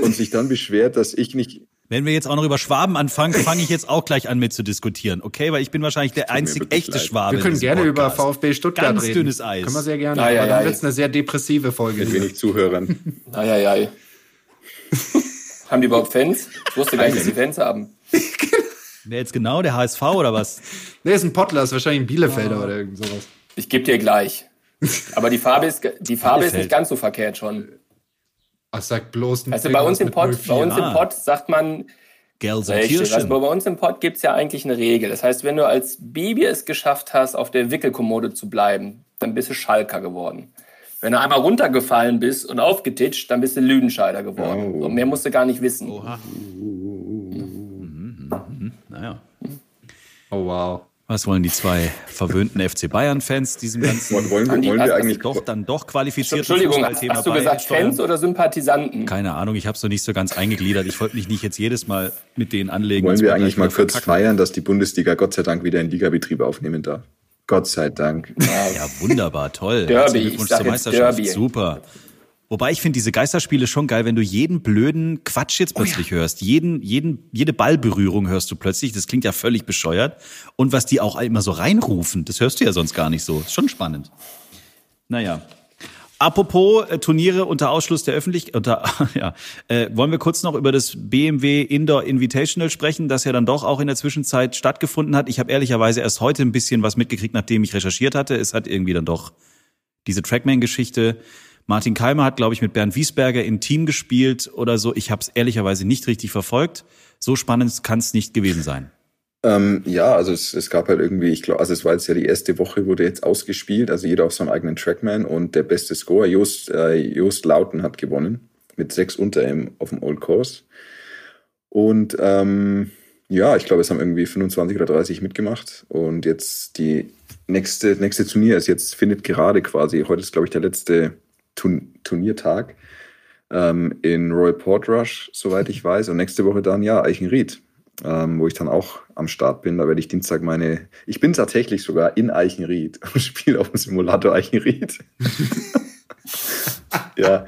und sich dann beschwert, dass ich nicht. Wenn wir jetzt auch noch über Schwaben anfangen, fange ich jetzt auch gleich an mit zu diskutieren, okay? Weil ich bin wahrscheinlich der einzig echte leid. Schwabe. Wir können gerne über Podcast. VfB Stuttgart Ganz reden. dünnes Eis. Können wir sehr gerne. Ja, ja, aber dann ja. wird's eine sehr depressive Folge. Mit wenig Zuhörern. Eieiei. haben die überhaupt Fans? Ich wusste gar nicht, dass die Fans haben. Wer jetzt genau, der HSV oder was? Nee, ist ein Pottler, ist wahrscheinlich ein Bielefelder Ah. oder irgend sowas. Ich gebe dir gleich. Aber die Farbe ist, die Farbe ist nicht ganz so verkehrt schon. Ach, sag bloß Also bei uns im 04. bei uns im Ah. Pott sagt man, Gelsenkirchen. also bei uns im Pott gibt's ja eigentlich eine Regel. Das heißt, wenn du als Baby es geschafft hast, auf der Wickelkommode zu bleiben, dann bist du Schalker geworden. Wenn du einmal runtergefallen bist und aufgetitscht, dann bist du Lüdenscheider geworden. Oh. Und mehr musst du gar nicht wissen. Naja. Oh, wow. Was wollen die zwei verwöhnten FC Bayern-Fans diesem ganzen wollen, wir- Andi, wollen wir was- eigentlich doch dann doch qualifizierten Entschuldigung, hast, hast du gesagt? Fans oder Sympathisanten? Keine Ahnung, ich habe es noch nicht so ganz eingegliedert. Ich wollte mich nicht jetzt jedes Mal mit denen anlegen. wollen wir eigentlich mal kurz verkacken. feiern, dass die Bundesliga Gott sei Dank wieder in Ligabetrieb aufnehmen darf? Gott sei Dank. Ja, wunderbar, toll. Derby, Herzlichen ich Glückwunsch zur Meisterschaft. Derby. Super. Wobei ich finde diese Geisterspiele schon geil, wenn du jeden blöden Quatsch jetzt plötzlich hörst. Jeden, jeden, jede Ballberührung hörst du plötzlich. Das klingt ja völlig bescheuert. Und was die auch immer so reinrufen, das hörst du ja sonst gar nicht so. Ist schon spannend. Naja. Apropos äh, Turniere unter Ausschluss der Öffentlichkeit, unter, ja, äh, wollen wir kurz noch über das BMW Indoor Invitational sprechen, das ja dann doch auch in der Zwischenzeit stattgefunden hat. Ich habe ehrlicherweise erst heute ein bisschen was mitgekriegt, nachdem ich recherchiert hatte. Es hat irgendwie dann doch diese Trackman-Geschichte. Martin Keimer hat, glaube ich, mit Bernd Wiesberger im Team gespielt oder so. Ich habe es ehrlicherweise nicht richtig verfolgt. So spannend kann es nicht gewesen sein. Ähm, ja, also es, es gab halt irgendwie, ich glaube, also es war jetzt ja die erste Woche, wurde jetzt ausgespielt, also jeder auf seinem eigenen Trackman und der beste Score, Just, äh, Just Lauten hat gewonnen mit sechs unter ihm auf dem Old Course. Und ähm, ja, ich glaube, es haben irgendwie 25 oder 30 mitgemacht und jetzt die nächste, nächste Turnier ist jetzt, findet gerade quasi, heute ist glaube ich der letzte Turn Turniertag ähm, in Royal Portrush, soweit ich weiß und nächste Woche dann ja Eichenried ähm, wo ich dann auch am Start bin. Da werde ich Dienstag meine. Ich bin tatsächlich sogar in Eichenried und spiele auf dem Simulator Eichenried. ja.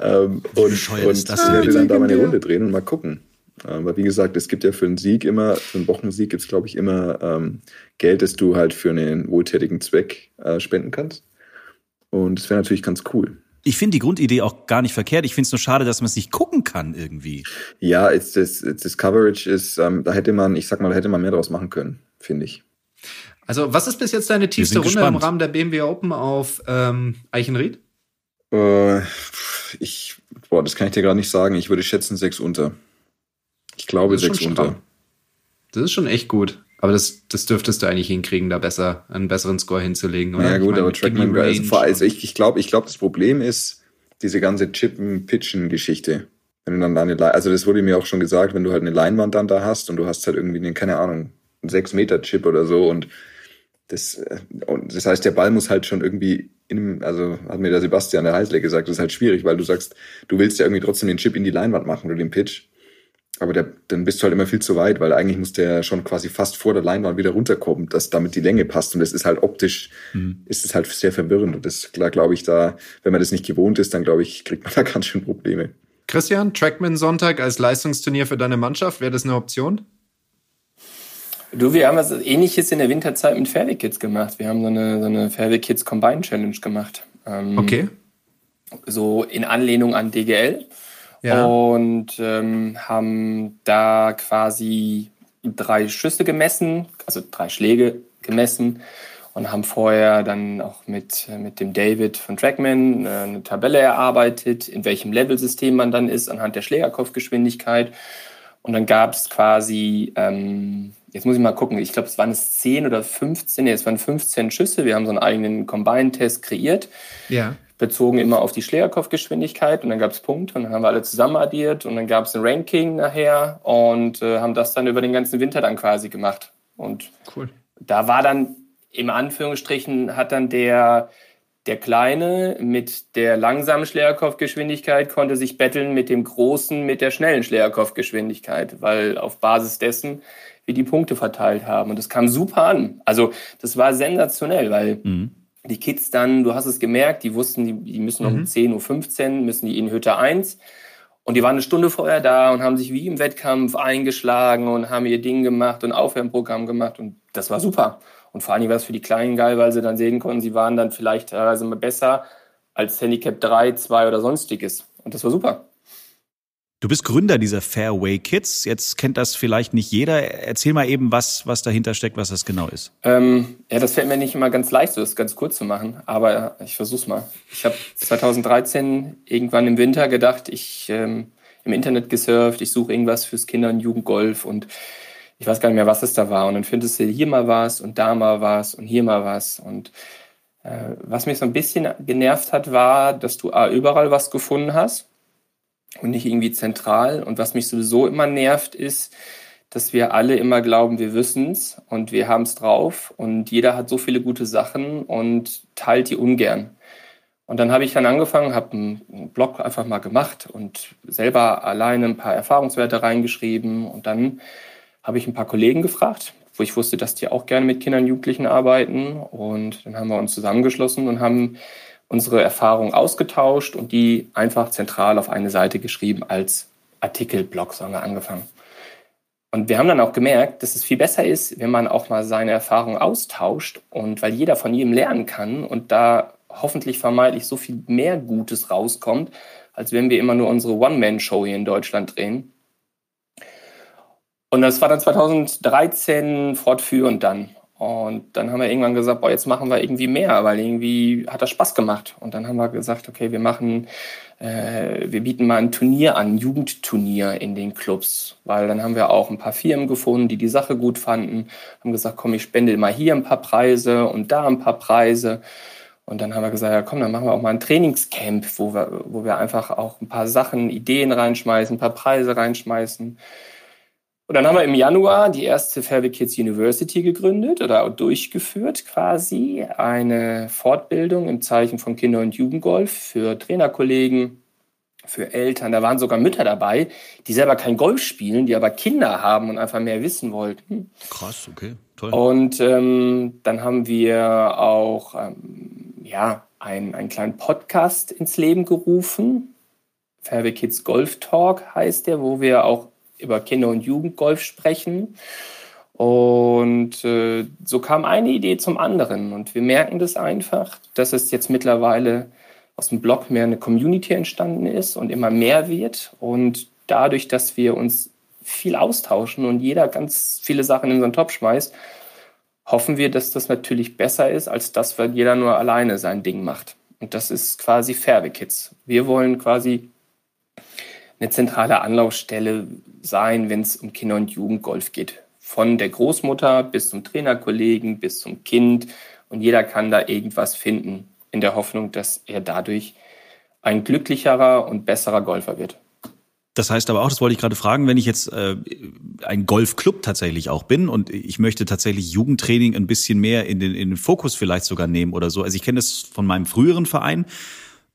Ähm, und und ist das werde dann da meine Runde drehen und mal gucken. Ähm, weil wie gesagt, es gibt ja für einen Sieg immer, für einen Wochensieg gibt es, glaube ich, immer ähm, Geld, das du halt für einen wohltätigen Zweck äh, spenden kannst. Und das wäre natürlich ganz cool. Ich finde die Grundidee auch gar nicht verkehrt. Ich finde es nur schade, dass man es nicht gucken kann irgendwie. Ja, it's, das, it's, das Coverage ist, ähm, da hätte man, ich sag mal, da hätte man mehr draus machen können, finde ich. Also, was ist bis jetzt deine tiefste Runde gespannt. im Rahmen der BMW Open auf ähm, Eichenried? Äh, ich, boah, das kann ich dir gerade nicht sagen. Ich würde schätzen sechs unter. Ich glaube sechs unter. Das ist schon echt gut. Aber das, das dürftest du eigentlich hinkriegen, da besser einen besseren Score hinzulegen, oder? Ja Ich gut, meine, aber Trackman, also, vor, also ich, ich glaube, ich glaube, das Problem ist diese ganze Chippen-Pitchen-Geschichte. Wenn du dann da eine, Le- also das wurde mir auch schon gesagt, wenn du halt eine Leinwand dann da hast und du hast halt irgendwie, einen, keine Ahnung, einen 6 Meter Chip oder so und das, äh, und das heißt, der Ball muss halt schon irgendwie in, also hat mir der Sebastian der Heißle gesagt, das ist halt schwierig, weil du sagst, du willst ja irgendwie trotzdem den Chip in die Leinwand machen oder den Pitch. Aber der, dann bist du halt immer viel zu weit, weil eigentlich muss der schon quasi fast vor der Leinwand wieder runterkommen, dass damit die Länge passt. Und das ist halt optisch, ist es halt sehr verwirrend. Und das, klar, glaube ich, da, wenn man das nicht gewohnt ist, dann glaube ich, kriegt man da ganz schön Probleme. Christian, Trackman Sonntag als Leistungsturnier für deine Mannschaft, wäre das eine Option? Du, wir haben was ähnliches in der Winterzeit mit Fairway Kids gemacht. Wir haben so eine, so eine Fairway Kids Combine Challenge gemacht. Ähm, okay. So in Anlehnung an DGL. Ja. Und ähm, haben da quasi drei Schüsse gemessen, also drei Schläge gemessen und haben vorher dann auch mit, mit dem David von Trackman äh, eine Tabelle erarbeitet, in welchem Level-System man dann ist, anhand der Schlägerkopfgeschwindigkeit. Und dann gab es quasi, ähm, jetzt muss ich mal gucken, ich glaube, es waren es 10 oder 15, nee, es waren 15 Schüsse. Wir haben so einen eigenen Combine-Test kreiert. Ja. Bezogen immer auf die Schlägerkopfgeschwindigkeit und dann gab es Punkte und dann haben wir alle zusammen addiert und dann gab es ein Ranking nachher und äh, haben das dann über den ganzen Winter dann quasi gemacht. Und Cool. da war dann im Anführungsstrichen hat dann der der Kleine mit der langsamen Schlägerkopfgeschwindigkeit konnte sich betteln mit dem Großen mit der schnellen Schlägerkopfgeschwindigkeit, weil auf Basis dessen wir die Punkte verteilt haben. Und das kam super an. Also das war sensationell, weil die Kids dann, du hast es gemerkt, die wussten, die, die müssen um 10.15 Uhr, müssen die in Hütte 1. Und die waren eine Stunde vorher da und haben sich wie im Wettkampf eingeschlagen und haben ihr Ding gemacht und Aufwärmprogramm gemacht. Und das war super. Und vor allem war es für die Kleinen geil, weil sie dann sehen konnten, sie waren dann vielleicht teilweise mal besser als Handicap 3, 2 oder sonstiges. Und das war super. Du bist Gründer dieser Fairway Kids. Jetzt kennt das vielleicht nicht jeder. Erzähl mal eben, was, was dahinter steckt, was das genau ist. Ähm, ja, das fällt mir nicht immer ganz leicht, so das ganz kurz zu machen, aber ich versuch's mal. Ich habe 2013 irgendwann im Winter gedacht, ich ähm, im Internet gesurft, ich suche irgendwas fürs Kinder- und Jugendgolf und ich weiß gar nicht mehr, was es da war. Und dann findest du hier mal was und da mal was und hier mal was. Und äh, was mich so ein bisschen genervt hat, war, dass du A, überall was gefunden hast und nicht irgendwie zentral. Und was mich sowieso immer nervt, ist, dass wir alle immer glauben, wir wissen's und wir haben's drauf und jeder hat so viele gute Sachen und teilt die ungern. Und dann habe ich dann angefangen, habe einen Blog einfach mal gemacht und selber alleine ein paar Erfahrungswerte reingeschrieben und dann habe ich ein paar Kollegen gefragt, wo ich wusste, dass die auch gerne mit Kindern und Jugendlichen arbeiten und dann haben wir uns zusammengeschlossen und haben unsere Erfahrungen ausgetauscht und die einfach zentral auf eine Seite geschrieben als Artikelblog, so haben wir angefangen. Und wir haben dann auch gemerkt, dass es viel besser ist, wenn man auch mal seine Erfahrungen austauscht und weil jeder von jedem lernen kann und da hoffentlich vermeintlich so viel mehr Gutes rauskommt, als wenn wir immer nur unsere One-Man-Show hier in Deutschland drehen. Und das war dann 2013 fortführend dann. Und dann haben wir irgendwann gesagt, boah, jetzt machen wir irgendwie mehr, weil irgendwie hat das Spaß gemacht. Und dann haben wir gesagt, okay, wir machen, äh, wir bieten mal ein Turnier an, ein Jugendturnier in den Clubs, weil dann haben wir auch ein paar Firmen gefunden, die die Sache gut fanden, haben gesagt, komm, ich spende mal hier ein paar Preise und da ein paar Preise. Und dann haben wir gesagt, ja komm, dann machen wir auch mal ein Trainingscamp, wo wir, wo wir einfach auch ein paar Sachen, Ideen reinschmeißen, ein paar Preise reinschmeißen. Und dann haben wir im Januar die erste Fairway Kids University gegründet oder durchgeführt quasi. Eine Fortbildung im Zeichen von Kinder- und Jugendgolf für Trainerkollegen, für Eltern. Da waren sogar Mütter dabei, die selber kein Golf spielen, die aber Kinder haben und einfach mehr wissen wollten. Krass, okay, toll. Und ähm, dann haben wir auch ähm, ja, einen, einen kleinen Podcast ins Leben gerufen. Fairway Kids Golf Talk heißt der, wo wir auch über Kinder- und Jugendgolf sprechen. Und äh, so kam eine Idee zum anderen. Und wir merken das einfach, dass es jetzt mittlerweile aus dem Blog mehr eine Community entstanden ist und immer mehr wird. Und dadurch, dass wir uns viel austauschen und jeder ganz viele Sachen in so einen Topf schmeißt, hoffen wir, dass das natürlich besser ist, als das, wenn jeder nur alleine sein Ding macht. Und das ist quasi Fairway Kids. Wir wollen quasi eine zentrale Anlaufstelle sein, wenn es um Kinder- und Jugendgolf geht. Von der Großmutter bis zum Trainerkollegen bis zum Kind. Und jeder kann da irgendwas finden, in der Hoffnung, dass er dadurch ein glücklicherer und besserer Golfer wird. Das heißt aber auch, das wollte ich gerade fragen, wenn ich jetzt äh, ein Golfclub tatsächlich auch bin und ich möchte tatsächlich Jugendtraining ein bisschen mehr in den, in den Fokus vielleicht sogar nehmen oder so. Also ich kenne das von meinem früheren Verein,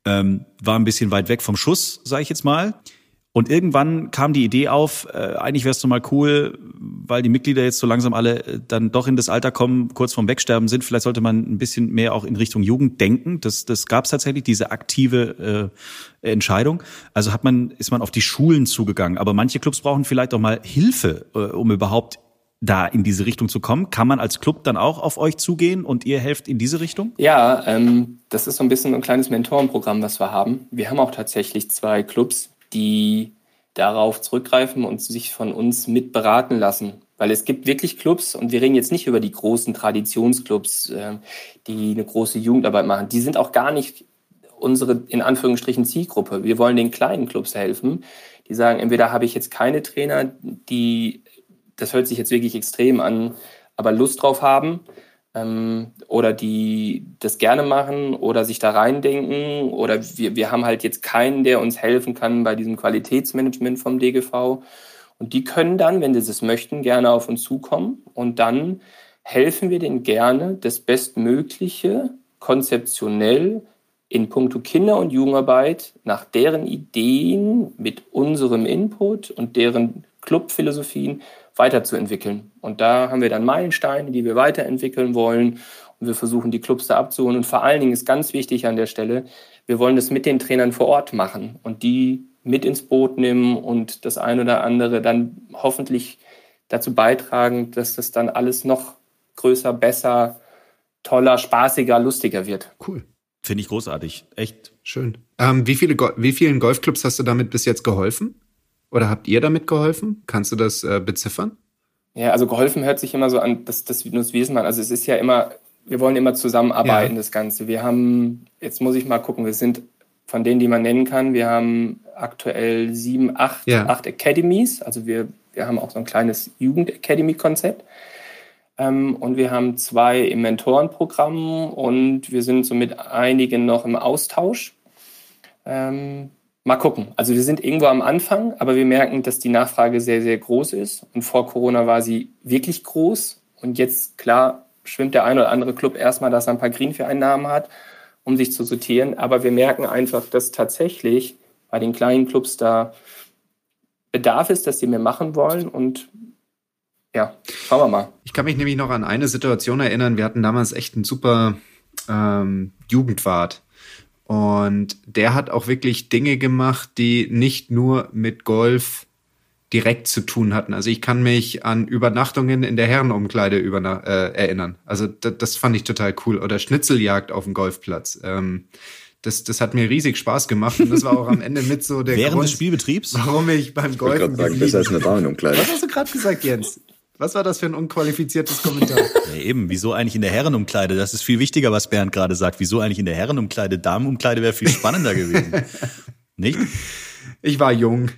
ähm, war ein bisschen weit weg vom Schuss, sage ich jetzt mal. Und irgendwann kam die Idee auf, äh, eigentlich wäre es doch mal cool, weil die Mitglieder jetzt so langsam alle äh, dann doch in das Alter kommen, kurz vorm Wegsterben sind. Vielleicht sollte man ein bisschen mehr auch in Richtung Jugend denken. Das, das gab es tatsächlich, diese aktive äh, Entscheidung. Also hat man, ist man auf die Schulen zugegangen. Aber manche Clubs brauchen vielleicht auch mal Hilfe, äh, um überhaupt da in diese Richtung zu kommen. Kann man als Club dann auch auf euch zugehen und ihr helft in diese Richtung? Ja, ähm, das ist so ein bisschen ein kleines Mentorenprogramm, was wir haben. Wir haben auch tatsächlich zwei Clubs, die darauf zurückgreifen und sich von uns mit beraten lassen. Weil es gibt wirklich Clubs, und wir reden jetzt nicht über die großen Traditionsclubs, äh, die eine große Jugendarbeit machen. Die sind auch gar nicht unsere, in Anführungsstrichen, Zielgruppe. Wir wollen den kleinen Clubs helfen. Die sagen, entweder habe ich jetzt keine Trainer, die, das hört sich jetzt wirklich extrem an, aber Lust drauf haben, ähm, oder die das gerne machen oder sich da reindenken oder wir, wir haben halt jetzt keinen, der uns helfen kann bei diesem Qualitätsmanagement vom DGV. Und die können dann, wenn sie es möchten, gerne auf uns zukommen und dann helfen wir denen gerne, das Bestmögliche konzeptionell in puncto Kinder- und Jugendarbeit nach deren Ideen mit unserem Input und deren Clubphilosophien weiterzuentwickeln. Und da haben wir dann Meilensteine, die wir weiterentwickeln wollen. Und wir versuchen, die Clubs da abzuholen. Und vor allen Dingen ist ganz wichtig an der Stelle, wir wollen das mit den Trainern vor Ort machen und die mit ins Boot nehmen und das eine oder andere dann hoffentlich dazu beitragen, dass das dann alles noch größer, besser, toller, spaßiger, lustiger wird. Cool. Finde ich großartig. Echt. Schön. Ähm, wie, viele wie vielen Golfclubs hast du damit bis jetzt geholfen? Oder habt ihr damit geholfen? Kannst du das äh, beziffern? Ja, also geholfen hört sich immer so an, dass das Wesen man. Also es ist ja immer, wir wollen immer zusammenarbeiten, ja. das Ganze. Wir haben, jetzt muss ich mal gucken, wir sind von denen, die man nennen kann, wir haben aktuell sieben, acht, ja. acht Academies. Also wir, wir haben auch so ein kleines Jugend-Academy-Konzept. Ähm, und wir haben zwei im Mentorenprogramm und wir sind so mit einigen noch im Austausch. Ähm, Mal gucken. Also wir sind irgendwo am Anfang, aber wir merken, dass die Nachfrage sehr, sehr groß ist. Und vor Corona war sie wirklich groß. Und jetzt, klar, schwimmt der ein oder andere Club erstmal, dass er ein paar Greenfee-Einnahmen hat, um sich zu sortieren. Aber wir merken einfach, dass tatsächlich bei den kleinen Clubs da Bedarf ist, dass die mehr machen wollen. Und ja, schauen wir mal. Ich kann mich nämlich noch an eine Situation erinnern. Wir hatten damals echt einen super ähm, Jugendwart und der hat auch wirklich Dinge gemacht, die nicht nur mit Golf direkt zu tun hatten. Also ich kann mich an Übernachtungen in der Herrenumkleide äh, erinnern. Also das, das fand ich total cool. Oder Schnitzeljagd auf dem Golfplatz. Ähm, das, das hat mir riesig Spaß gemacht und das war auch am Ende mit so der Während Grund, des Spielbetriebs? warum ich beim Golfen Ich sagen, besser als eine Damenumkleide. Was hast du gerade gesagt, Jens? Was war das für ein unqualifiziertes Kommentar? Ja, eben, wieso eigentlich in der Herrenumkleide? Das ist viel wichtiger, was Bernd gerade sagt. Wieso eigentlich in der Herrenumkleide? Damenumkleide wäre viel spannender gewesen. Nicht? Ich war jung,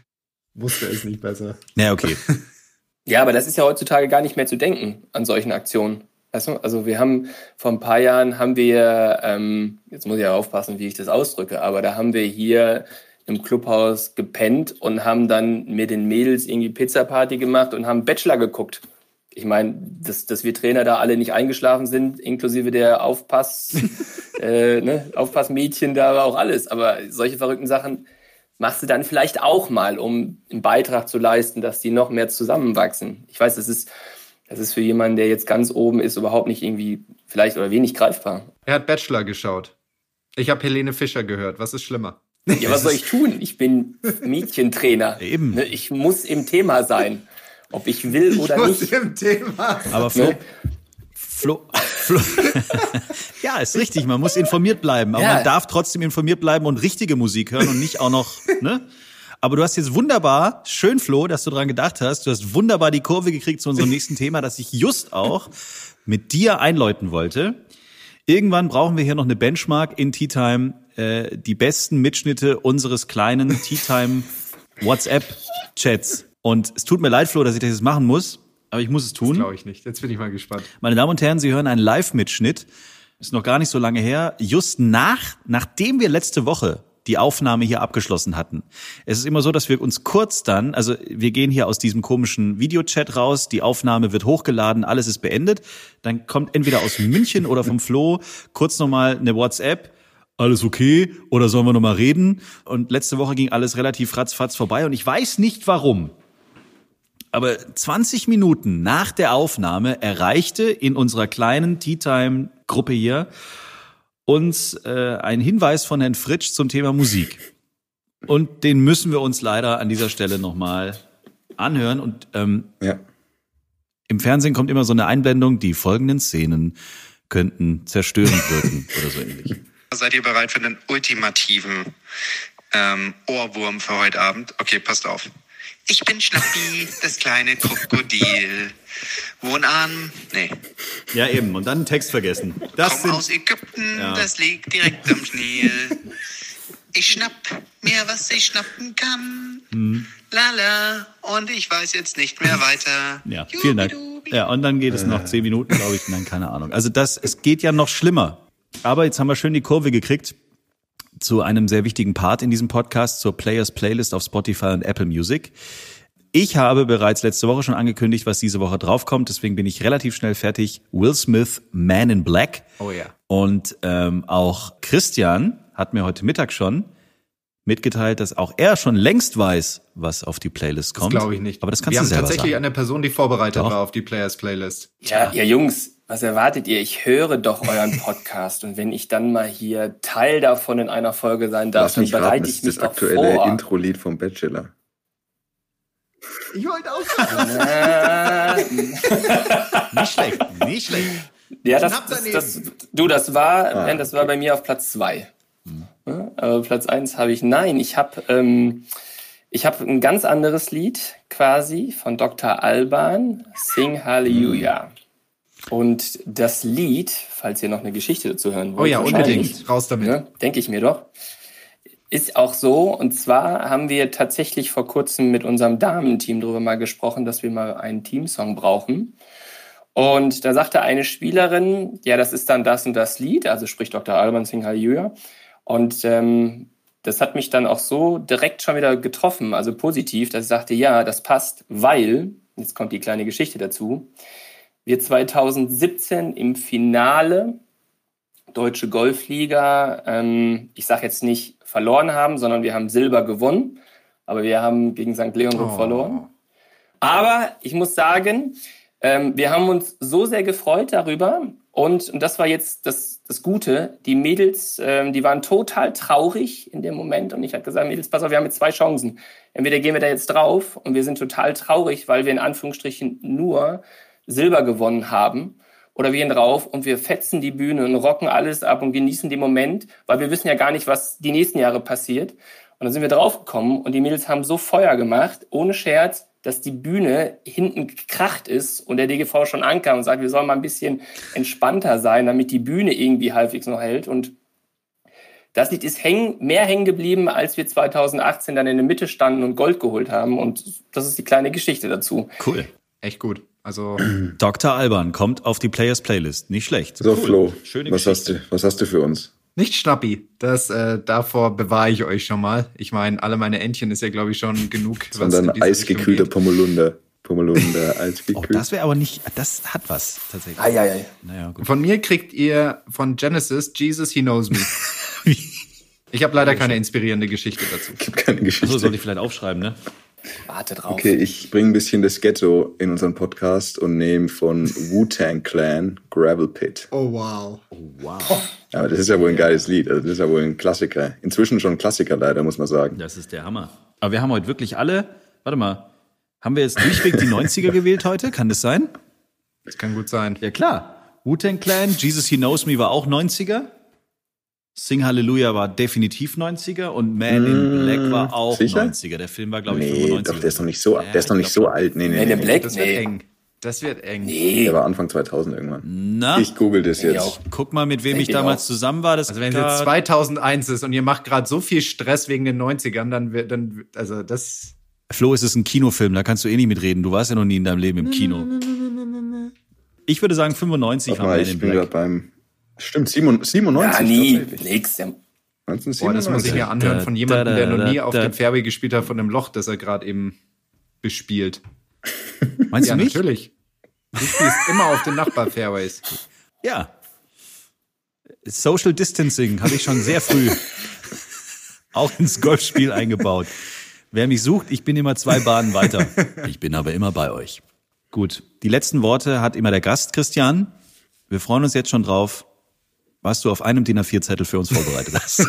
wusste es nicht besser. Ja, okay. Ja, aber das ist ja heutzutage gar nicht mehr zu denken an solchen Aktionen. Weißt du? Also wir haben vor ein paar Jahren haben wir, ähm, jetzt muss ich ja aufpassen, wie ich das ausdrücke, aber da haben wir hier im Clubhaus gepennt und haben dann mit den Mädels irgendwie Pizza-Party gemacht und haben Bachelor geguckt. Ich meine, dass, dass wir Trainer da alle nicht eingeschlafen sind, inklusive der Aufpass, äh, ne, Aufpassmädchen, da war auch alles. Aber solche verrückten Sachen machst du dann vielleicht auch mal, um einen Beitrag zu leisten, dass die noch mehr zusammenwachsen. Ich weiß, das ist, das ist für jemanden, der jetzt ganz oben ist, überhaupt nicht irgendwie vielleicht oder wenig greifbar. Er hat Bachelor geschaut. Ich habe Helene Fischer gehört. Was ist schlimmer? Ja, was soll ich tun? Ich bin Mädchentrainer. Eben. Ne, ich muss im Thema sein. Ob ich will oder ich muss nicht. im Thema. Aber Flo, Flo, Flo. ja, ist richtig. Man muss informiert bleiben. Aber Ja. man darf trotzdem informiert bleiben und richtige Musik hören und nicht auch noch, ne? Aber du hast jetzt wunderbar, schön Flo, dass du dran gedacht hast. Du hast wunderbar die Kurve gekriegt zu unserem nächsten Thema, das ich just auch mit dir einläuten wollte. Irgendwann brauchen wir hier noch eine Benchmark in Tea Time, äh, die besten Mitschnitte unseres kleinen Tea Time WhatsApp Chats. Und es tut mir leid, Flo, dass ich das jetzt machen muss, aber ich muss es tun. Glaube ich nicht. Jetzt bin ich mal gespannt. Meine Damen und Herren, Sie hören einen Live-Mitschnitt. Ist noch gar nicht so lange her. Just nach, nachdem wir letzte Woche die Aufnahme hier abgeschlossen hatten. Es ist immer so, dass wir uns kurz dann, also wir gehen hier aus diesem komischen Videochat raus, die Aufnahme wird hochgeladen, alles ist beendet. Dann kommt entweder aus München oder vom Flo kurz nochmal eine WhatsApp. alles okay oder sollen wir noch mal reden? Und letzte Woche ging alles relativ ratzfatz vorbei und ich weiß nicht warum. Aber 20 Minuten nach der Aufnahme erreichte in unserer kleinen Tea Time Gruppe hier uns äh, ein Hinweis von Herrn Fritsch zum Thema Musik. Und den müssen wir uns leider an dieser Stelle nochmal anhören. Und ähm, Ja. im Fernsehen kommt immer so eine Einblendung, die folgenden Szenen könnten zerstörend wirken oder so ähnlich. Seid ihr bereit für den ultimativen ähm, Ohrwurm für heute Abend? Okay, passt auf. Ich bin Schnappi, das kleine Krokodil. Wohnarm, nee, Ja, eben. Und dann einen Text vergessen. Das komm aus Ägypten, Ja. das liegt direkt am Nil. Ich schnapp mir, was ich schnappen kann. Hm. Lala, und ich weiß jetzt nicht mehr weiter. ja, vielen Dank. Ja, und dann geht es noch zehn Minuten, glaube ich. Nein, keine Ahnung. Also das, es geht ja noch schlimmer. Aber jetzt haben wir schön die Kurve gekriegt zu einem sehr wichtigen Part in diesem Podcast, zur Players Playlist auf Spotify und Apple Music. Ich habe bereits letzte Woche schon angekündigt, was diese Woche draufkommt. Deswegen bin ich relativ schnell fertig. Will Smith, Man in Black. Oh ja. Und ähm, auch Christian hat mir heute Mittag schon mitgeteilt, dass auch er schon längst weiß, was auf die Playlist kommt. Glaube ich nicht. Aber das kannst Wir du haben selber tatsächlich sagen. eine Person, die vorbereitet Doch. war auf die Players Playlist. Ja, ihr Jungs, was erwartet ihr? Ich höre doch euren Podcast und wenn ich dann mal hier Teil davon in einer Folge sein darf, Lass dann mich raten, bereite das ich ist mich das doch aktuelle vor. Intro-Lied vom Bachelor. Ich wollte auch Nicht schlecht, nicht schlecht. ja, das, das, das, du, das war, Ah, das war bei mir auf Platz zwei. Ja, aber Platz eins habe ich. Nein, ich habe ähm, ich habe ein ganz anderes Lied quasi von Dr. Alban, Sing Hallelujah. Und das Lied, falls ihr noch eine Geschichte dazu hören wollt, Oh ja, unbedingt. Raus damit. Ne? Denke ich mir doch. Ist auch so. Und zwar haben wir tatsächlich vor kurzem mit unserem Damenteam darüber mal gesprochen, dass wir mal einen Teamsong brauchen. Und da sagte eine Spielerin, ja, das ist dann das und das Lied, also spricht Dr. Alban Singh Hallelujah. Und ähm, das hat mich dann auch so direkt schon wieder getroffen, also positiv, dass ich sagte, ja, das passt, weil, jetzt kommt die kleine Geschichte dazu, wir 2017 im Finale Deutsche Golfliga, ähm, ich sage jetzt nicht verloren haben, sondern wir haben Silber gewonnen, aber wir haben gegen St. Leonrod Oh. verloren. Aber ich muss sagen, ähm, wir haben uns so sehr gefreut darüber und, und das war jetzt das, das Gute. Die Mädels, ähm, die waren total traurig in dem Moment und ich habe gesagt, Mädels, pass auf, wir haben jetzt zwei Chancen. Entweder gehen wir da jetzt drauf und wir sind total traurig, weil wir in Anführungsstrichen nur Silber gewonnen haben. Oder wir gehen drauf und wir fetzen die Bühne und rocken alles ab und genießen den Moment, weil wir wissen ja gar nicht, was die nächsten Jahre passiert. Und dann sind wir draufgekommen und die Mädels haben so Feuer gemacht, ohne Scherz, dass die Bühne hinten gekracht ist und der DGV schon ankam und sagt, wir sollen mal ein bisschen entspannter sein, damit die Bühne irgendwie halbwegs noch hält. Und das Lied ist häng, mehr hängen geblieben, als wir 2018 dann in der Mitte standen und Gold geholt haben. Und das ist die kleine Geschichte dazu. Cool. Echt gut. Also, Dr. Alban kommt auf die Players Playlist. Nicht schlecht. So, Cool. Flo, Schöne was hast, Geschichte. du, was hast du für uns? nicht Schnappi. Das, äh, davor bewahre ich euch schon mal. Ich meine, alle meine Entchen ist ja, glaube ich, schon genug. Sondern eisgekühlter Pommelunder. Pommelunder, Oh, eisgekühlt. das wäre aber nicht, das hat was tatsächlich. Eieiei. Naja, gut. Von mir kriegt ihr von Genesis Jesus, He Knows Me. Ich habe leider keine inspirierende Geschichte dazu. gibt keine Geschichte. Achso, sollte ich vielleicht aufschreiben, ne? Warte drauf. Okay, ich bringe ein bisschen das Ghetto in unseren Podcast und nehme von Wu-Tang Clan Gravel Pit. Oh, wow. Aber das ist ja wohl ein geiles Lied. Also das ist ja wohl ein Klassiker. Inzwischen schon ein Klassiker leider, muss man sagen. Das ist der Hammer. Aber wir haben heute wirklich alle, warte mal, haben wir jetzt durchweg die 90er gewählt heute? Kann das sein? Das kann gut sein. Ja, klar. Wu-Tang Clan, Jesus He Knows Me war auch 90er. Sing Hallelujah war definitiv 90er und Man in Black war auch sicher? 90er. Der Film war, glaube ich, Nee, 95. doch, der ist noch nicht so, Ja, der ist noch ich nicht so alt. Nee, nee, Man nee, in nee. Black? Das wird Nee. eng. Das wird eng. Nee. Der war Anfang 2000 irgendwann. Na, Ich google das jetzt. auch. guck mal, mit wem ich Ich damals auch. zusammen war. Das Also wenn es jetzt 2001 ist und ihr macht gerade so viel Stress wegen den 90ern, dann wird, dann, also das, Flo, es ist ein Kinofilm, da kannst du eh nicht mitreden. Du warst ja noch nie in deinem Leben im Kino. Ich würde sagen 95 Warte war mal, Man ich in bin gerade Black. beim. Stimmt, 97. 97 Ja, nie. Nix. Der, boah, das 1997. muss ich mir anhören von jemandem, der noch nie auf dem Fairway gespielt hat, von dem Loch, das er gerade eben bespielt. Meinst Ja, du mich? natürlich. Du spielst immer auf den Nachbar-Fairways. Ja. Social Distancing habe ich schon sehr früh auch ins Golfspiel eingebaut. Wer mich sucht, ich bin immer zwei Bahnen weiter. Ich bin aber immer bei euch. Gut, die letzten Worte hat immer der Gast, Christian. Wir freuen uns jetzt schon drauf, was du auf einem DIN A4-Zettel für uns vorbereitet hast.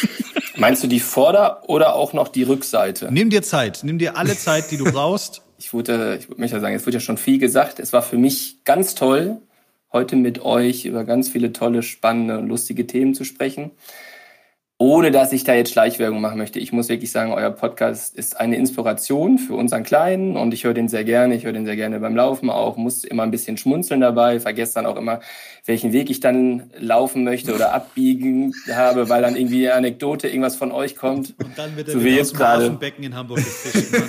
Meinst du die Vorder- oder auch noch die Rückseite? Nimm dir Zeit, nimm dir alle Zeit, die du brauchst. Ich würde, ich würde mich ja sagen, es wurde ja schon viel gesagt. Es war für mich ganz toll, heute mit euch über ganz viele tolle, spannende und lustige Themen zu sprechen. Ohne dass ich da jetzt Schleichwerbung machen möchte. Ich muss wirklich sagen, euer Podcast ist eine Inspiration für unseren Kleinen und ich höre den sehr gerne. Ich höre den sehr gerne beim Laufen auch, muss immer ein bisschen schmunzeln dabei, vergesse dann auch immer, welchen Weg ich dann laufen möchte oder abbiegen habe, weil dann irgendwie eine Anekdote, irgendwas von euch kommt. Und dann wird er So wie jetzt aus dem gerade. Hafenbecken in Hamburg gefischt.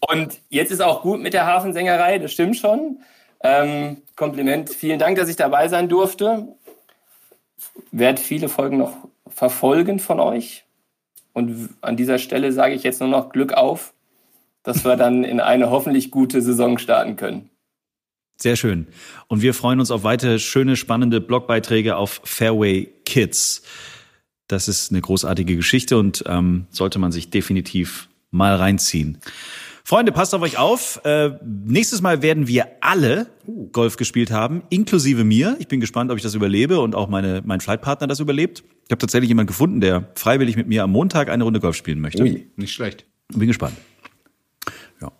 Und jetzt ist auch gut mit der Hafensängerei, das stimmt schon. Ähm, Kompliment, vielen Dank, dass ich dabei sein durfte. Werd viele Folgen noch verfolgen von euch. Und an dieser Stelle sage ich jetzt nur noch Glück auf, dass wir dann in eine hoffentlich gute Saison starten können. Sehr schön. Und wir freuen uns auf weitere schöne, spannende Blogbeiträge auf Fairway Kids. Das ist eine großartige Geschichte und ähm, sollte man sich definitiv mal reinziehen. Freunde, passt auf euch auf. Äh, nächstes Mal werden wir alle Golf gespielt haben, inklusive mir. Ich bin gespannt, ob ich das überlebe und auch meine, mein Flightpartner das überlebt. Ich habe tatsächlich jemanden gefunden, der freiwillig mit mir am Montag eine Runde Golf spielen möchte. Ui. Nicht schlecht. Bin gespannt. Ja.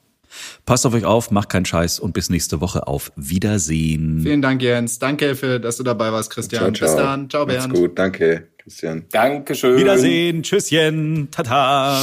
Passt auf euch auf, macht keinen Scheiß und bis nächste Woche. Auf Wiedersehen. Vielen Dank, Jens. Danke, für, dass du dabei warst, Christian. Ciao, ciao. Bis dann. Ciao, Macht's Bernd. gut, danke, Christian. Dankeschön. Wiedersehen. Tschüsschen. Tata.